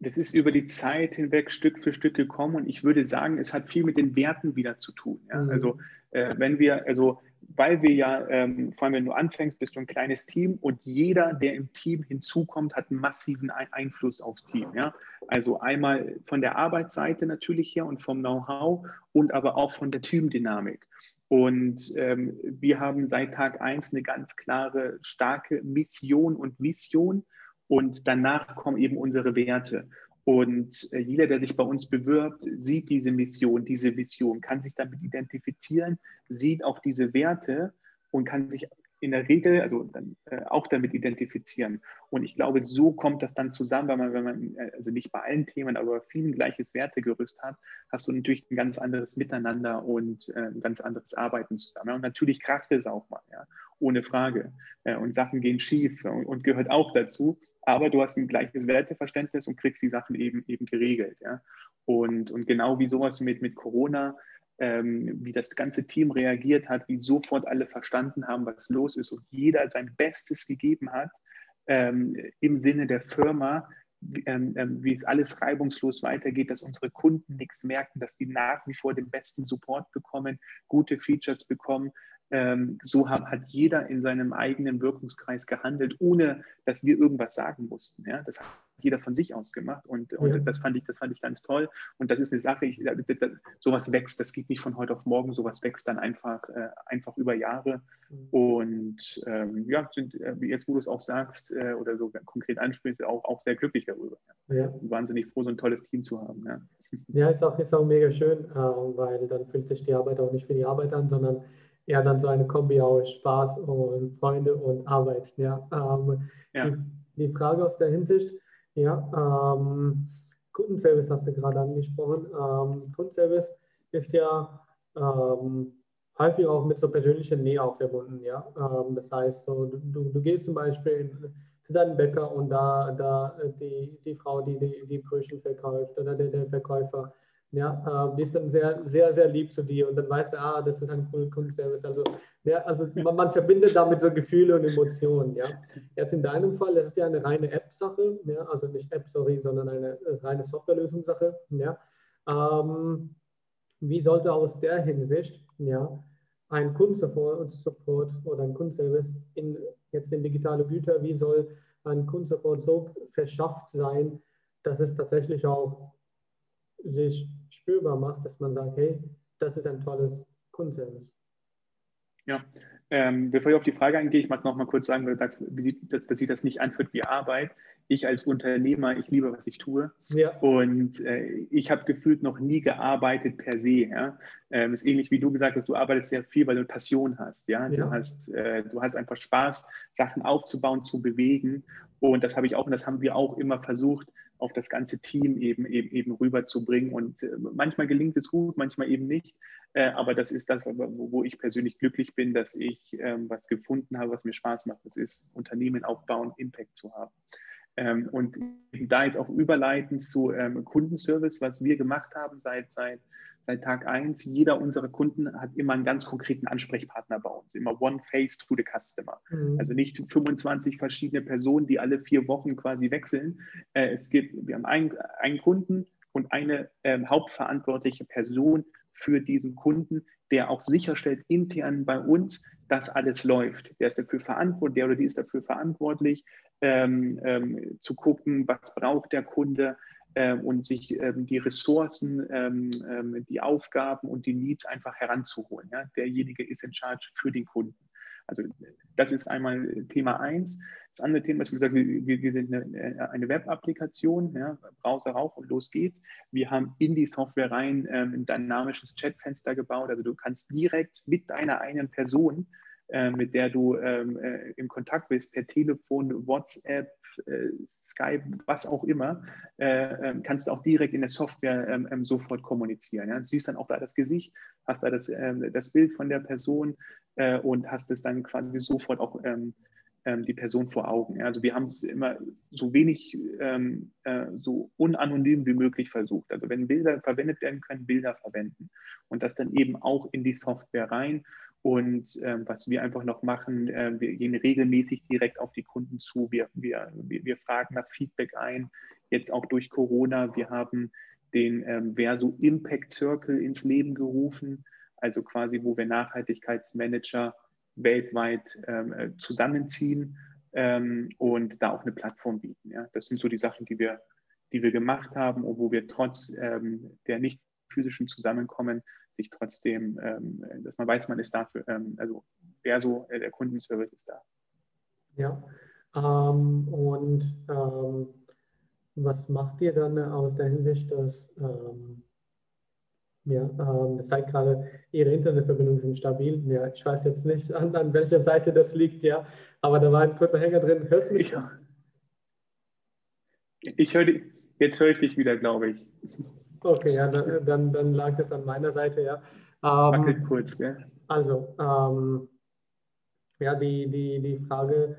Das ist über die Zeit hinweg Stück für Stück gekommen und ich würde sagen, es hat viel mit den Werten wieder zu tun. Ja? Mhm. Also äh, wenn wir, also weil wir ja, ähm, vor allem wenn du anfängst, bist du ein kleines Team und jeder, der im Team hinzukommt, hat massiven Einfluss aufs Team. Ja? Also einmal von der Arbeitsseite natürlich her und vom Know-how und aber auch von der Teamdynamik. Und ähm, wir haben seit Tag 1 eine ganz klare, starke Mission und Vision und danach kommen eben unsere Werte. Und äh, jeder, der sich bei uns bewirbt, sieht diese Mission, diese Vision, kann sich damit identifizieren, sieht auch diese Werte und kann sich in der Regel also dann, äh, auch damit identifizieren. Und ich glaube, so kommt das dann zusammen, weil man, wenn man, äh, also nicht bei allen Themen, aber bei vielen gleiches Wertegerüst hat, hast du natürlich ein ganz anderes Miteinander und äh, ein ganz anderes Arbeiten zusammen. Und natürlich kracht es auch mal, ja? ohne Frage. Äh, und Sachen gehen schief und, und gehört auch dazu aber du hast ein gleiches Werteverständnis und kriegst die Sachen eben, eben geregelt. Ja? Und, und genau wie sowas mit, mit Corona, ähm, wie das ganze Team reagiert hat, wie sofort alle verstanden haben, was los ist und jeder sein Bestes gegeben hat ähm, im Sinne der Firma, ähm, ähm, wie es alles reibungslos weitergeht, dass unsere Kunden nichts merken, dass die nach wie vor den besten Support bekommen, gute Features bekommen, so hat, jeder in seinem eigenen Wirkungskreis gehandelt, ohne dass wir irgendwas sagen mussten. Ja? Das hat jeder von sich aus gemacht und, und ja. das, fand ich, das fand ich ganz toll. Und das ist eine Sache, ich, sowas wächst, das geht nicht von heute auf morgen, sowas wächst dann einfach, äh, einfach über Jahre. Mhm. Und ähm, ja, sind, äh, jetzt wo du es auch sagst äh, oder so konkret ansprichst, auch, auch sehr glücklich darüber. Ja. Wahnsinnig froh, so ein tolles Team zu haben. Ja, ja ist, auch, ist auch mega schön, äh, weil dann fühlt sich die Arbeit auch nicht wie die Arbeit an, sondern ja dann so eine Kombi aus Spaß und Freunde und Arbeit. Ja, ähm, ja. Die, die, Frage aus der Hinsicht, ja, ähm, Kundenservice hast du gerade angesprochen. Ähm, Kundenservice ist ja ähm, häufig auch mit so persönlicher Nähe auch verbunden. Ja, ähm, das heißt, so, du, du gehst zum Beispiel zu deinem Bäcker und da, da die, die Frau, die die, die Brötchen verkauft oder der, der Verkäufer, ja, äh, die ist dann sehr, sehr, sehr lieb zu dir und dann weißt du, ah, das ist ein cooler Kundenservice. Also, ja, also man, man, verbindet damit so Gefühle und Emotionen. Ja. Erst in deinem Fall, das ist ja eine reine App-Sache, ja, also nicht App, sorry, sondern eine reine Softwarelösungssache. Ja. Ähm, wie sollte aus der Hinsicht ja, ein Kundensupport Support oder ein Kundenservice in, jetzt in digitale Güter, wie soll ein Kundensupport so verschafft sein, dass es tatsächlich auch sich spürbar macht, dass man sagt, hey, das ist ein tolles Kundenservice. Ja, ähm, bevor ich auf die Frage eingehe, ich mag noch mal kurz sagen, weil du sagst, dass, dass sich das nicht anfühlt wie Arbeit. Ich als Unternehmer, ich liebe, was ich tue. Ja. Und äh, ich habe gefühlt noch nie gearbeitet per se. Ja? Ähm, ist ähnlich wie du gesagt hast, du arbeitest sehr viel, weil du Passion hast. Ja? ja. Du, hast äh, du hast einfach Spaß, Sachen aufzubauen, zu bewegen. Und das habe ich auch und das haben wir auch immer versucht, auf das ganze Team eben, eben, eben rüberzubringen. Und äh, manchmal gelingt es gut, manchmal eben nicht. Äh, aber das ist das, wo, ich persönlich glücklich bin, dass ich ähm, was gefunden habe, was mir Spaß macht. Das ist Unternehmen aufbauen, Impact zu haben. Ähm, und da jetzt auch überleiten zu ähm, Kundenservice, was wir gemacht haben seit, seit, seit Tag 1. Jeder unserer Kunden hat immer einen ganz konkreten Ansprechpartner bei uns, immer One Face to the Customer. Mhm. Also nicht 25 verschiedene Personen, die alle vier Wochen quasi wechseln. Äh, es gibt, wir haben einen, einen Kunden und eine ähm, hauptverantwortliche Person für diesen Kunden, der auch sicherstellt intern bei uns, dass alles läuft. Der ist dafür verantwortlich, der oder die ist dafür verantwortlich, ähm, ähm, zu gucken, was braucht der Kunde äh, und sich ähm, die Ressourcen, ähm, ähm, die Aufgaben und die Needs einfach heranzuholen. Ja? Derjenige ist in Charge für den Kunden. Also das ist einmal Thema eins. Das andere Thema ist, wie gesagt, wir, wir sind eine, eine Web-Applikation, ja, Browser rauf und los geht's. Wir haben in die Software rein ähm, ein dynamisches Chatfenster gebaut. Also du kannst direkt mit deiner eigenen Person äh, mit der du ähm, äh, im Kontakt bist, per Telefon, WhatsApp, äh, Skype, was auch immer, äh, ähm, kannst du auch direkt in der Software ähm, ähm, sofort kommunizieren. Ja? Du siehst dann auch da das Gesicht, hast da das, ähm, das Bild von der Person äh, und hast es dann quasi sofort auch ähm, die Person vor Augen. Also wir haben es immer so wenig, äh, so unanonym wie möglich versucht. Also wenn Bilder verwendet werden können, Bilder verwenden und das dann eben auch in die Software rein und ähm, was wir einfach noch machen, äh, wir gehen regelmäßig direkt auf die Kunden zu. Wir, wir, wir fragen nach Feedback ein, jetzt auch durch Corona. Wir haben den ähm, Verso Impact Circle ins Leben gerufen, also quasi, wo wir Nachhaltigkeitsmanager weltweit ähm, äh, zusammenziehen ähm, und da auch eine Plattform bieten. Ja. Das sind so die Sachen, die wir, die wir gemacht haben und wo wir trotz ähm, der nicht physischen Zusammenkommen sich trotzdem, ähm, dass man weiß, man ist dafür, ähm, also wer so, äh, der Kundenservice ist da. Ja, ähm, und ähm, was macht ihr dann aus der Hinsicht, dass, ähm, ja, ähm, das zeigt gerade, Ihre Internetverbindungen sind stabil. Ja, ich weiß jetzt nicht, an, an welcher Seite das liegt, ja, aber da war ein kurzer Hänger drin. Hörst du mich? Ja. Ich höre jetzt höre ich dich wieder, glaube ich. Okay, ja, dann, dann lag das an meiner Seite, ja. Ähm, kurz, gell? Also, ähm, ja, die, die, die Frage,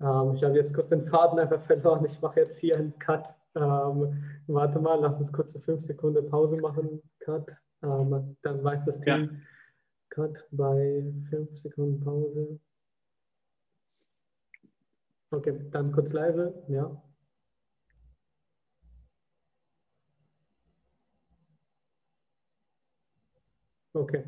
ähm, ich habe jetzt kurz den Faden einfach verloren. Ich mache jetzt hier einen Cut. Ähm, warte mal, lass uns kurz eine 5 Sekunden Pause machen. Cut. Ähm, dann weiß das Team. Ja. Cut bei 5 Sekunden Pause. Okay, dann kurz leise. Ja. Okay.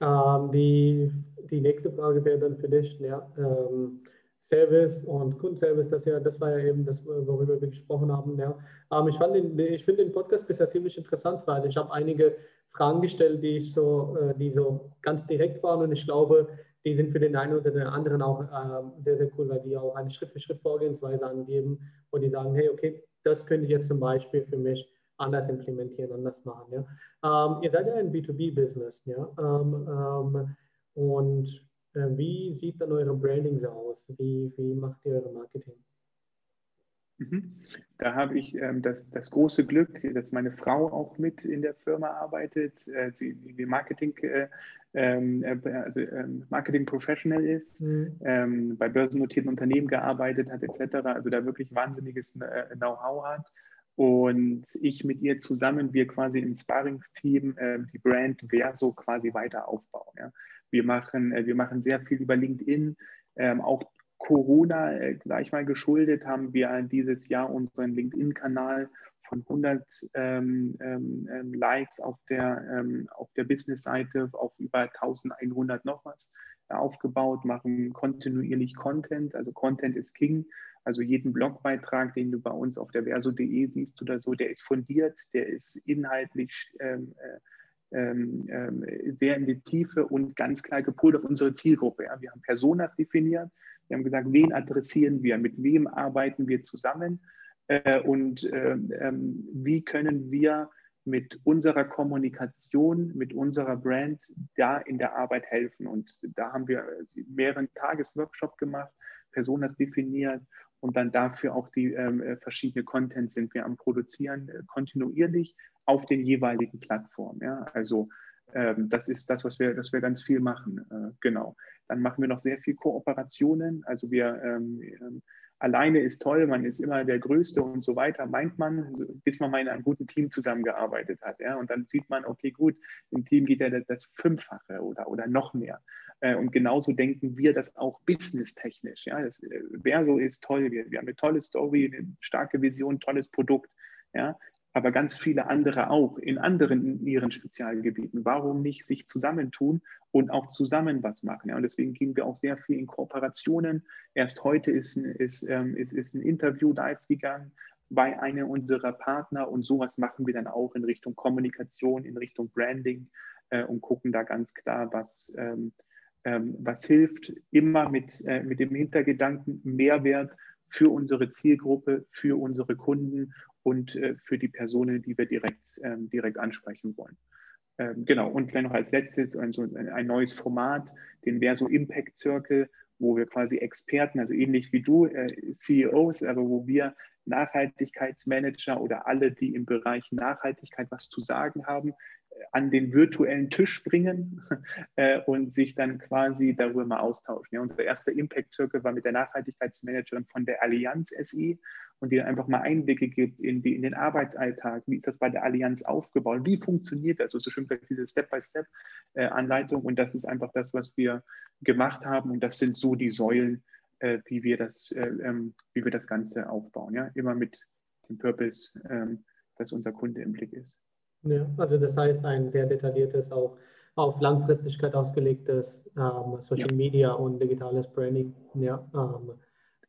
Ähm, die, die nächste Frage wäre dann für dich, ja, ähm, Service und Kundenservice, das, ja, das war ja eben das, worüber wir gesprochen haben. Ja. Ähm, ich, ich finde den Podcast bisher ziemlich interessant, weil ich habe einige Fragen gestellt, die, ich so, äh, die so ganz direkt waren und ich glaube, die sind für den einen oder den anderen auch äh, sehr, sehr cool, weil die auch eine Schritt-für-Schritt-Vorgehensweise angeben, wo die sagen, hey, okay, das könnte jetzt zum Beispiel für mich anders implementieren, anders machen. Ja. Ähm, ihr seid ja ein B2B-Business, ja. Ähm, ähm, und äh, wie sieht dann eure Branding so aus? Wie, wie macht ihr eure Marketing? Mhm. Da habe ich ähm, das, das große Glück, dass meine Frau auch mit in der Firma arbeitet, äh, sie wie Marketing, äh, ähm, äh, also, ähm, Marketing Professional ist, mhm. Ähm, bei börsennotierten Unternehmen gearbeitet hat, etc. Also da wirklich wahnsinniges äh, Know-how hat und ich mit ihr zusammen, wir quasi im Sparringsteam äh, die Brand Verso quasi weiter aufbauen. Ja. Wir, machen, äh, wir machen sehr viel über LinkedIn, ähm, auch Corona, äh, sag ich mal, geschuldet, haben wir dieses Jahr unseren LinkedIn-Kanal von 100 ähm, ähm, ähm, Likes auf der, ähm, auf der Business-Seite auf über 1100 noch was aufgebaut, machen kontinuierlich Content. Also Content ist King. Also jeden Blogbeitrag, den du bei uns auf der verso.de siehst oder so, der ist fundiert, der ist inhaltlich ähm, äh, ähm, äh, sehr in die Tiefe und ganz klar gepolt auf unsere Zielgruppe. Ja. Wir haben Personas definiert, wir haben gesagt, wen adressieren wir, mit wem arbeiten wir zusammen äh, und ähm, ähm, wie können wir mit unserer Kommunikation, mit unserer Brand da in der Arbeit helfen. Und da haben wir mehreren Tagesworkshop gemacht, Personas definiert und dann dafür auch die ähm, äh, verschiedene Content sind wir am Produzieren äh, kontinuierlich auf den jeweiligen Plattformen. Ja? Also ähm, das ist das, was wir, das wir ganz viel machen. Äh, genau. Dann machen wir noch sehr viel Kooperationen. Also wir ähm, ähm alleine ist toll, man ist immer der Größte und so weiter, meint man, bis man mal in einem guten Team zusammengearbeitet hat. Ja? Und dann sieht man, okay, gut, im Team geht ja das, das Fünffache oder, oder noch mehr. Äh, und genauso denken wir das auch businesstechnisch. Ja? Das, äh, Verso ist toll, wir, wir haben eine tolle Story, eine starke Vision, tolles Produkt. Ja? aber ganz viele andere auch in anderen in ihren Spezialgebieten. Warum nicht sich zusammentun und auch zusammen was machen? Ja, und deswegen gehen wir auch sehr viel in Kooperationen. Erst heute ist, ist, ähm, ist, ist ein Interview live gegangen bei einem unserer Partner und sowas machen wir dann auch in Richtung Kommunikation, in Richtung Branding äh, und gucken da ganz klar, was, ähm, ähm, was hilft, immer mit, äh, mit dem Hintergedanken Mehrwert für unsere Zielgruppe, für unsere Kunden und äh, für die Personen, die wir direkt, ähm, direkt ansprechen wollen. Ähm, genau, und vielleicht noch als letztes ein, so ein neues Format, den Verso Impact Circle, wo wir quasi Experten, also ähnlich wie du, äh, CEOs, aber wo wir Nachhaltigkeitsmanager oder alle, die im Bereich Nachhaltigkeit was zu sagen haben, an den virtuellen Tisch bringen [laughs] äh, und sich dann quasi darüber mal austauschen. Ja, unser erster Impact Circle war mit der Nachhaltigkeitsmanagerin von der Allianz SI und dann einfach mal Einblicke gibt in, die, in den Arbeitsalltag. Wie ist das bei der Allianz aufgebaut? Wie funktioniert das? Also so schön gesagt, diese Step-by-Step-Anleitung. Äh, und das ist einfach das, was wir gemacht haben. Und das sind so die Säulen, äh, wie, wir das, äh, ähm, wie wir das Ganze aufbauen. Ja? Immer mit dem Purpose, ähm, dass unser Kunde im Blick ist. Ja, also das heißt ein sehr detailliertes, auch auf Langfristigkeit ausgelegtes ähm, Social ja. Media und digitales Branding, ja, ähm,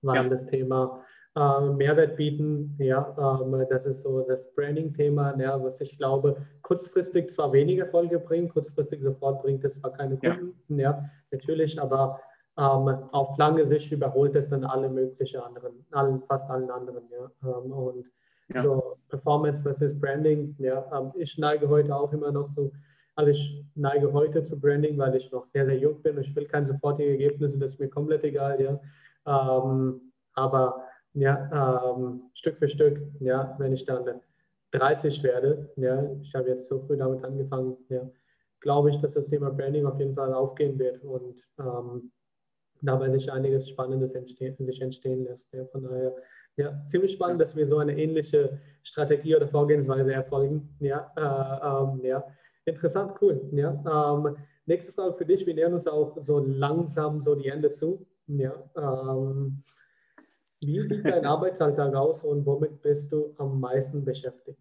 war ja. das Thema. Ähm, Mehrwert bieten, ja, ähm, das ist so das Branding-Thema, ja, was ich glaube, kurzfristig zwar weniger Erfolge bringt, kurzfristig sofort bringt es zwar keine Kunden, ja, ja natürlich, aber ähm, auf lange Sicht überholt es dann alle möglichen anderen, allen, fast allen anderen, ja, ähm, und ja. So Performance versus Branding. Ja, ähm, ich neige heute auch immer noch so, also ich neige heute zu Branding, weil ich noch sehr, sehr jung bin. Ich will keine sofortigen Ergebnisse, das ist mir komplett egal, ja. Ähm, aber ja, ähm, Stück für Stück, ja, wenn ich dann 30 werde, ja, ich habe jetzt so früh damit angefangen, ja, glaube ich, dass das Thema Branding auf jeden Fall aufgehen wird und ähm, dabei sich einiges Spannendes entstehen, sich entstehen lässt. Ja, von daher ja, ziemlich spannend, dass wir so eine ähnliche Strategie oder Vorgehensweise erfolgen. Ja, äh, ähm, ja. interessant, cool. Ja, ähm, nächste Frage für dich. Wir nähern uns auch so langsam so die Ende zu. Ja, ähm, wie sieht dein Arbeitsalltag aus und womit bist du am meisten beschäftigt?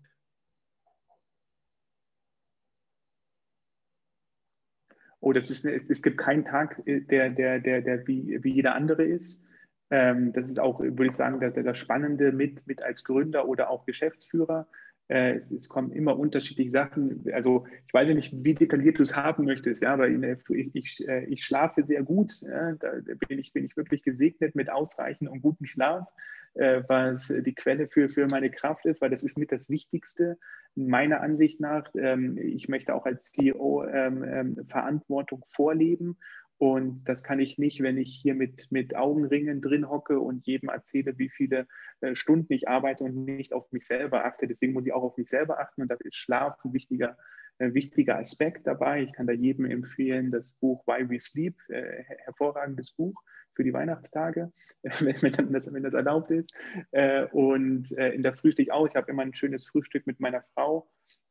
Oh, das ist, es gibt keinen Tag, äh, der, der, der, der wie, wie jeder andere ist. Ähm, das ist auch, würde ich sagen, das, das Spannende mit, mit als Gründer oder auch Geschäftsführer. Äh, es, es, kommen immer unterschiedliche Sachen. Also ich weiß ja nicht, wie detailliert du es haben möchtest, ja, aber ich, ich, äh, ich schlafe sehr gut. Ja, da bin ich, bin ich wirklich gesegnet mit ausreichend und gutem Schlaf, äh, was die Quelle für, für meine Kraft ist, weil das ist mit das Wichtigste meiner Ansicht nach. Ähm, ich möchte auch als CEO ähm, ähm, Verantwortung vorleben und das kann ich nicht, wenn ich hier mit, mit Augenringen drin hocke und jedem erzähle, wie viele äh, Stunden ich arbeite und nicht auf mich selber achte. Deswegen muss ich auch auf mich selber achten und da ist Schlaf ein wichtiger, äh, wichtiger Aspekt dabei. Ich kann da jedem empfehlen, das Buch Why We Sleep, äh, hervorragendes Buch für die Weihnachtstage, [laughs] wenn, wenn, das, wenn das erlaubt ist. Äh, und äh, in der Früh stehe ich auch. Ich habe immer ein schönes Frühstück mit meiner Frau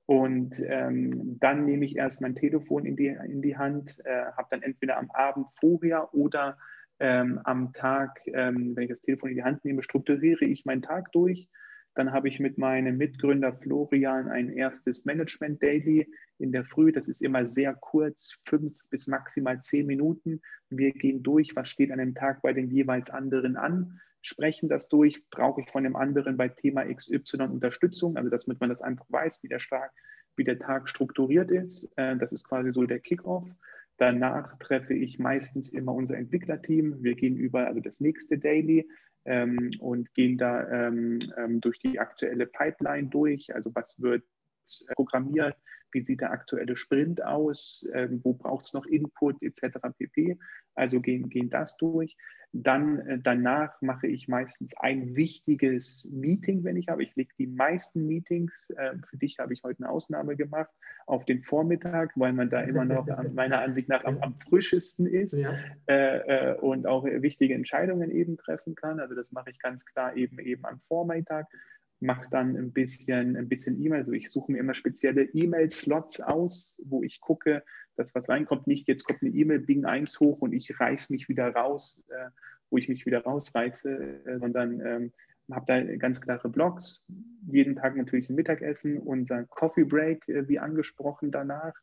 und ähm, dann nehme ich erst mein Telefon in die, in die Hand, äh, habe dann entweder am Abend vorher oder ähm, am Tag, ähm, wenn ich das Telefon in die Hand nehme, strukturiere ich meinen Tag durch. Dann habe ich mit meinem Mitgründer Florian ein erstes Management Daily in der Früh. Das ist immer sehr kurz, fünf bis maximal zehn Minuten. Wir gehen durch, was steht an dem Tag bei den jeweils anderen an, sprechen das durch. Brauche ich von dem anderen bei Thema XY Unterstützung, also damit man das einfach weiß, wie der, Tag, wie der Tag strukturiert ist. Äh, das ist quasi so der Kickoff. Danach treffe ich meistens immer unser Entwicklerteam. Wir gehen über also das nächste Daily ähm, und gehen da ähm, ähm, durch die aktuelle Pipeline durch. Also was wird programmiert, wie sieht der aktuelle Sprint aus, ähm, wo braucht es noch Input etc. pp. Also gehen, gehen das durch. Dann äh, danach mache ich meistens ein wichtiges Meeting, wenn ich habe. Ich lege die meisten Meetings, äh, für dich habe ich heute eine Ausnahme gemacht, auf den Vormittag, weil man da immer noch meiner Ansicht nach am, am frischesten ist ja. äh, äh, und auch wichtige Entscheidungen eben treffen kann. Also das mache ich ganz klar eben eben am Vormittag mache dann ein bisschen ein bisschen E-Mail. Also ich suche mir immer spezielle E-Mail-Slots aus, wo ich gucke, dass was reinkommt. Nicht jetzt kommt eine E-Mail, Bing 1 hoch und ich reiße mich wieder raus, äh, wo ich mich wieder rausreiße, äh, sondern ähm, habe da ganz klare Blogs. Jeden Tag natürlich ein Mittagessen, unser Coffee Break, äh, wie angesprochen, danach.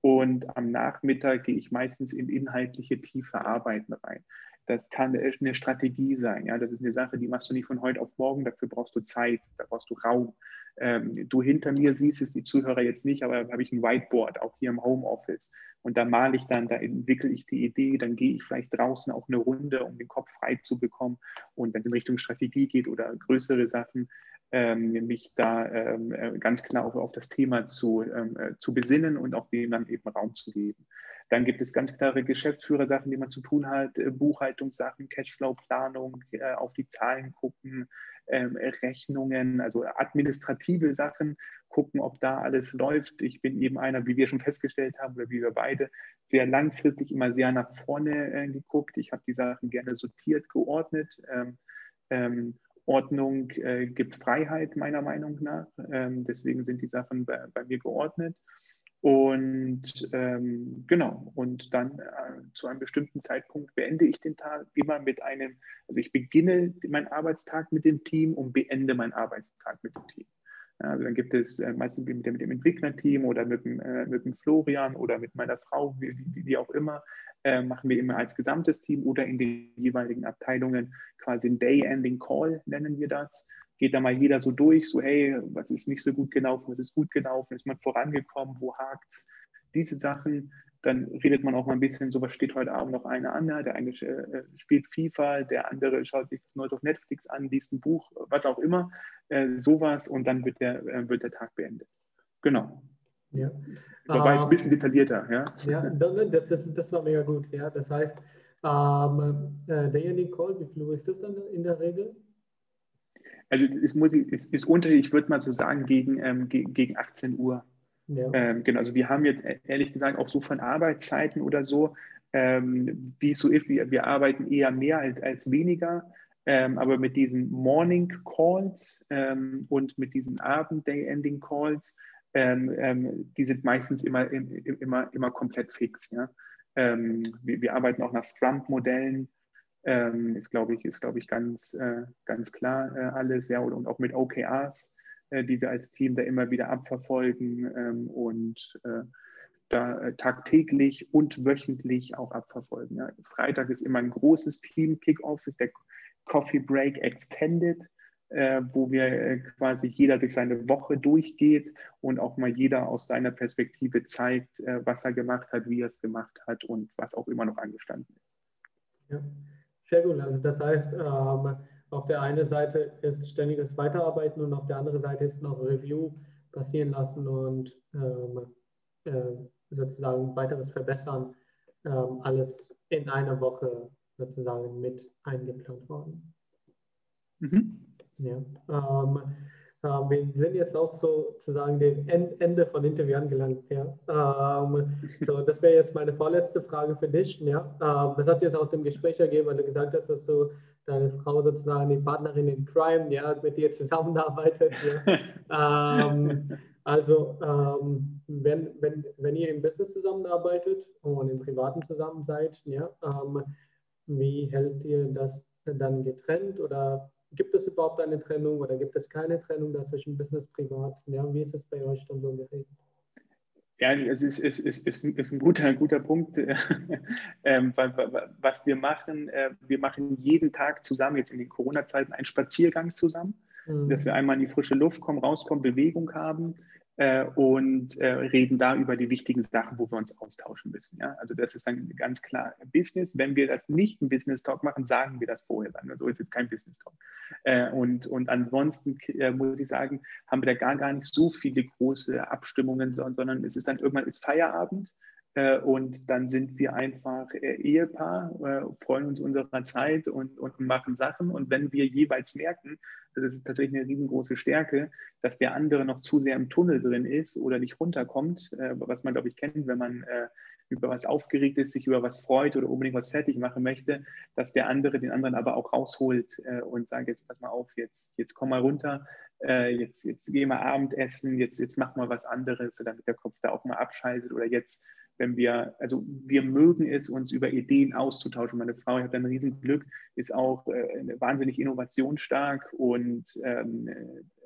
Und am Nachmittag gehe ich meistens in inhaltliche, tiefe Arbeiten rein. Das kann eine Strategie sein. Ja? Das ist eine Sache, die machst du nicht von heute auf morgen. Dafür brauchst du Zeit, da brauchst du Raum. Ähm, du hinter mir siehst es, die Zuhörer jetzt nicht, aber habe ich ein Whiteboard, auch hier im Homeoffice. Und da male ich dann, da entwickle ich die Idee, dann gehe ich vielleicht draußen auch eine Runde, um den Kopf frei zu bekommen. Und wenn es in Richtung Strategie geht oder größere Sachen, ähm, mich da ähm, äh, ganz klar auf, auf das Thema zu, ähm, äh, zu besinnen und auch dem dann eben Raum zu geben. Dann gibt es ganz klare Geschäftsführersachen, die man zu tun hat, äh, Buchhaltungssachen, Cashflow-Planung, äh, auf die Zahlen gucken, ähm, Rechnungen, also administrative Sachen, gucken, ob da alles läuft. Ich bin eben einer, wie wir schon festgestellt haben, oder wie wir beide, sehr langfristig immer sehr nach vorne äh, geguckt. Ich habe die Sachen gerne sortiert, geordnet. Ähm, ähm, Ordnung äh, gibt Freiheit, meiner Meinung nach. Ähm, deswegen sind die Sachen bei, bei mir geordnet. Und ähm, genau, und dann äh, zu einem bestimmten Zeitpunkt beende ich den Tag immer mit einem, also ich beginne meinen Arbeitstag mit dem Team und beende meinen Arbeitstag mit dem Team. Ja, also dann gibt es äh, meistens mit dem, mit dem Entwicklerteam oder mit dem, äh, mit dem Florian oder mit meiner Frau, wie, wie, wie auch immer, äh, machen wir immer als gesamtes Team oder in den jeweiligen Abteilungen quasi ein Day-Ending Call, nennen wir das, geht da mal jeder so durch, so hey, was ist nicht so gut gelaufen, was ist gut gelaufen, ist man vorangekommen, wo hakt diese Sachen. Dann redet man auch mal ein bisschen, so was steht heute Abend noch einer an, der eine äh, spielt FIFA, der andere schaut sich das Neues auf Netflix an, liest ein Buch, was auch immer, äh, sowas und dann wird der, äh, wird der Tag beendet. Genau. Ja. Aber jetzt ein bisschen detaillierter, ja. Ja, das, das, das war mega gut, ja. Das heißt, ähm, äh, der Call, wie viel ist das dann in der Regel? Also es, muss, es ist unter, ich würde mal so sagen, gegen, ähm, gegen 18 Uhr. Ja. Ähm, genau, also wir haben jetzt e-, ehrlich gesagt auch so von Arbeitszeiten oder so, ähm, wie es so ist, wir, wir arbeiten eher mehr als, als weniger, ähm, aber mit diesen Morning Calls ähm, und mit diesen Abend-Day-Ending Calls, ähm, die sind meistens immer, immer, immer komplett fix. Ja? wir, wir arbeiten auch nach Scrum-Modellen ähm, ist, glaube ich, ist, glaube ich, ganz, äh, ganz klar äh, alles, ja, und, und, auch mit OKRs, äh, die wir als Team da immer wieder abverfolgen ähm, und äh, da äh, tagtäglich und wöchentlich auch abverfolgen. Ja. Freitag ist immer ein großes Team-Kickoff, ist der Coffee Break Extended, äh, wo wir quasi jeder durch seine Woche durchgeht und auch mal jeder aus seiner Perspektive zeigt, was er gemacht hat, wie er es gemacht hat und was auch immer noch angestanden ist. Ja. Sehr gut. Also das heißt, ähm, auf der einen Seite ist ständiges Weiterarbeiten und auf der anderen Seite ist noch Review passieren lassen und ähm, äh, sozusagen weiteres Verbessern. Ähm, alles in einer Woche sozusagen mit eingeplant worden. Mhm. Ja. Ähm, wir sind jetzt auch sozusagen dem Ende von Interview angelangt. Ja. Ähm, so, das wäre jetzt meine vorletzte Frage für dich. Ja. Ähm, das hat jetzt aus dem Gespräch ergeben, weil du gesagt hast, dass du deine Frau sozusagen die Partnerin in Crime, ja, mit dir zusammenarbeitet. Ja. [laughs] ähm, also ähm, wenn, wenn, wenn ihr im Business zusammenarbeitet und im Privaten zusammen seid, ja, ähm, Wie hält ihr das dann getrennt oder gibt es überhaupt eine Trennung oder gibt es keine Trennung zwischen Business und Privat? Ja, wie ist es bei euch dann so geregelt? Ja, es ist, ist, ist, ist, ist ein guter, guter Punkt, ähm, was wir machen. Äh, wir machen jeden Tag zusammen, jetzt in den Corona-Zeiten, einen Spaziergang zusammen, mhm. dass wir einmal in die frische Luft kommen, rauskommen, Bewegung haben äh, und äh, reden da über die wichtigen Sachen, wo wir uns austauschen müssen. Ja? Also das ist dann ganz klar Business. Wenn wir das nicht ein Business Talk machen, sagen wir das vorher. Sagen wir so, ist jetzt kein Business Talk. Äh, und, und ansonsten äh, muss ich sagen, haben wir da gar, gar nicht so viele große Abstimmungen, sondern es ist dann irgendwann ist Feierabend und dann sind wir einfach äh, Ehepaar, äh, freuen uns unserer Zeit und, und machen Sachen. Und wenn wir jeweils merken, das ist tatsächlich eine riesengroße Stärke, dass der andere noch zu sehr im Tunnel drin ist oder nicht runterkommt, was man, glaube ich, kennt, wenn man über was aufgeregt ist, sich über was freut oder unbedingt was fertig machen möchte, dass der andere den anderen aber auch rausholt und sagt, jetzt pass mal auf, jetzt, jetzt komm mal runter, jetzt, jetzt geh mal Abendessen, jetzt, jetzt mach mal was anderes, damit der Kopf da auch mal abschaltet oder jetzt wenn wir, also wir mögen es, uns über Ideen auszutauschen. Meine Frau, ich habe ein Riesenglück, ist auch äh, wahnsinnig innovationsstark und ähm,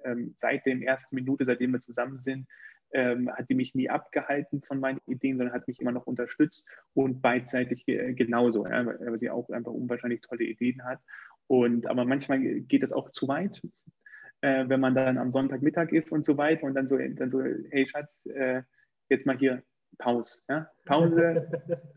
ähm, seit der ersten Minute, seitdem wir zusammen sind, ähm, hat die mich nie abgehalten von meinen Ideen, sondern hat mich immer noch unterstützt und beidseitig äh, genauso, ja, weil sie auch einfach unwahrscheinlich tolle Ideen hat. Und aber manchmal geht das auch zu weit, äh, wenn man dann am Sonntagmittag ist und so weiter und dann so, dann so hey Schatz, äh, jetzt mal hier Pause. Ja? Pause, [laughs]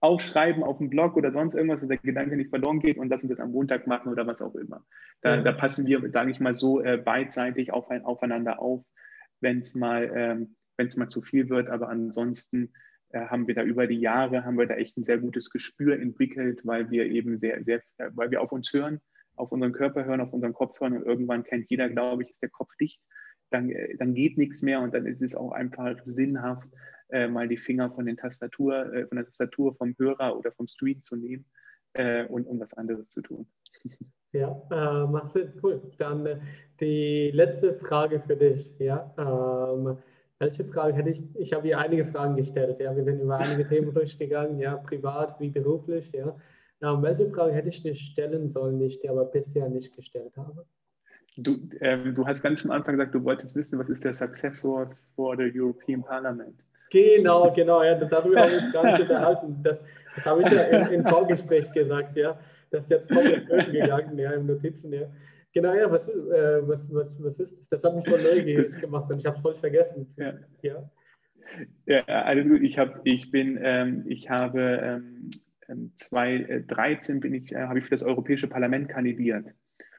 aufschreiben auf dem Blog oder sonst irgendwas, dass der Gedanke nicht verloren geht und lass uns das am Montag machen oder was auch immer. Da, ja. da passen wir, sage ich mal so, äh, beidseitig auf, aufeinander auf, wenn es mal, ähm, mal zu viel wird. Aber ansonsten äh, haben wir da über die Jahre, haben wir da echt ein sehr gutes Gespür entwickelt, weil wir eben sehr, sehr, äh, weil wir auf uns hören, auf unseren Körper hören, auf unseren Kopf hören und irgendwann kennt jeder, glaube ich, ist der Kopf dicht dann, äh, dann geht nichts mehr und dann ist es auch einfach sinnhaft, äh, mal die Finger von, den Tastatur, äh, von der Tastatur vom Hörer oder vom Stream zu nehmen äh, und um was anderes zu tun. [laughs] Ja, äh, macht Sinn, cool. Dann äh, die letzte Frage für dich. Ja, ähm, welche Frage hätte ich? Ich habe hier einige Fragen gestellt. Ja, wir sind über einige Themen [laughs] durchgegangen, ja, privat wie beruflich. Ja, ähm, welche Frage hätte ich dir stellen sollen, die ich dir aber bisher nicht gestellt habe? Du, ähm, du hast ganz am Anfang gesagt, du wolltest wissen, was ist der Successor for the European Parliament? Genau, genau, ja, darüber habe ich gar nicht [laughs] unterhalten. Das, das habe ich ja im, im, Vorgespräch gesagt, ja. Das ist jetzt komplett gegangen, ja, im Notizen, ja. Genau, ja, was, äh, was, was, was ist das? Das hat mich voll neugierig gemacht und ich habe es voll vergessen. Ja. ja. Ja, also ich habe, ich bin, ähm, ich habe ähm, 2013 ähm, bin ich, äh, habe ich für das Europäische Parlament kandidiert.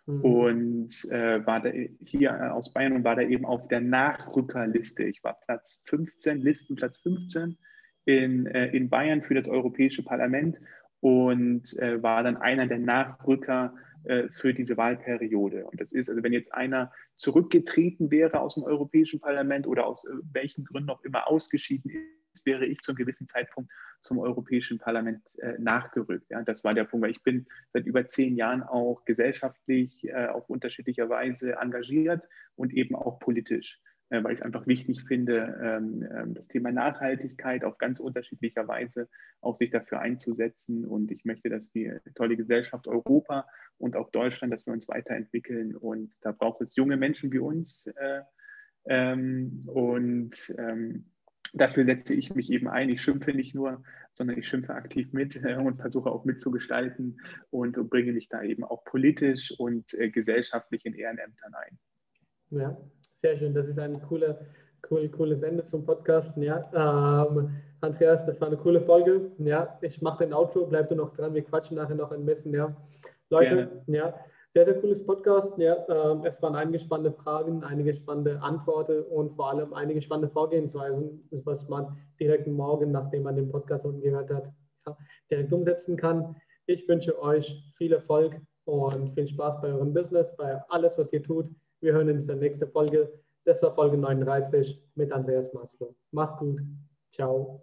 Mhm. Und äh, war da hier äh, aus Bayern und war da eben auf der Nachrückerliste. Ich war Platz 15, Listenplatz 15 in, äh, in Bayern für das Europäische Parlament und äh, war dann einer der Nachrücker äh, für diese Wahlperiode. Und das ist, also wenn jetzt einer zurückgetreten wäre aus dem Europäischen Parlament oder aus äh, welchen Gründen auch immer ausgeschieden ist, wäre ich zum gewissen Zeitpunkt zum Europäischen Parlament äh, nachgerückt. Ja, das war der Punkt, weil ich bin seit über zehn Jahren auch gesellschaftlich äh, auf unterschiedlicher Weise engagiert und eben auch politisch, äh, weil ich es einfach wichtig finde, ähm, ähm, das Thema Nachhaltigkeit auf ganz unterschiedlicher Weise auch sich dafür einzusetzen. Und ich möchte, dass die tolle Gesellschaft Europa und auch Deutschland, dass wir uns weiterentwickeln. Und da braucht es junge Menschen wie uns. Äh, ähm, und ähm, Dafür setze ich mich eben ein. Ich schimpfe nicht nur, sondern ich schimpfe aktiv mit äh, und versuche auch mitzugestalten und, bringe mich da eben auch politisch und äh, gesellschaftlich in Ehrenämtern ein. Ja, sehr schön. Das ist ein cooler, cool, cooles Ende zum Podcast. Ja, ähm, Andreas, das war eine coole Folge. Ja, ich mache den Outro, bleib du noch dran. Wir quatschen nachher noch ein bisschen. Ja, Leute, Gerne. ja sehr, sehr cooles Podcast. Ja, äh, es waren einige spannende Fragen, einige spannende Antworten und vor allem einige spannende Vorgehensweisen, was man direkt morgen, nachdem man den Podcast gehört hat, ja, direkt umsetzen kann. Ich wünsche euch viel Erfolg und viel Spaß bei eurem Business, bei alles, was ihr tut. Wir hören uns in der nächsten Folge. Das war Folge 39 mit Andreas Maslow. Mach's gut. Ciao.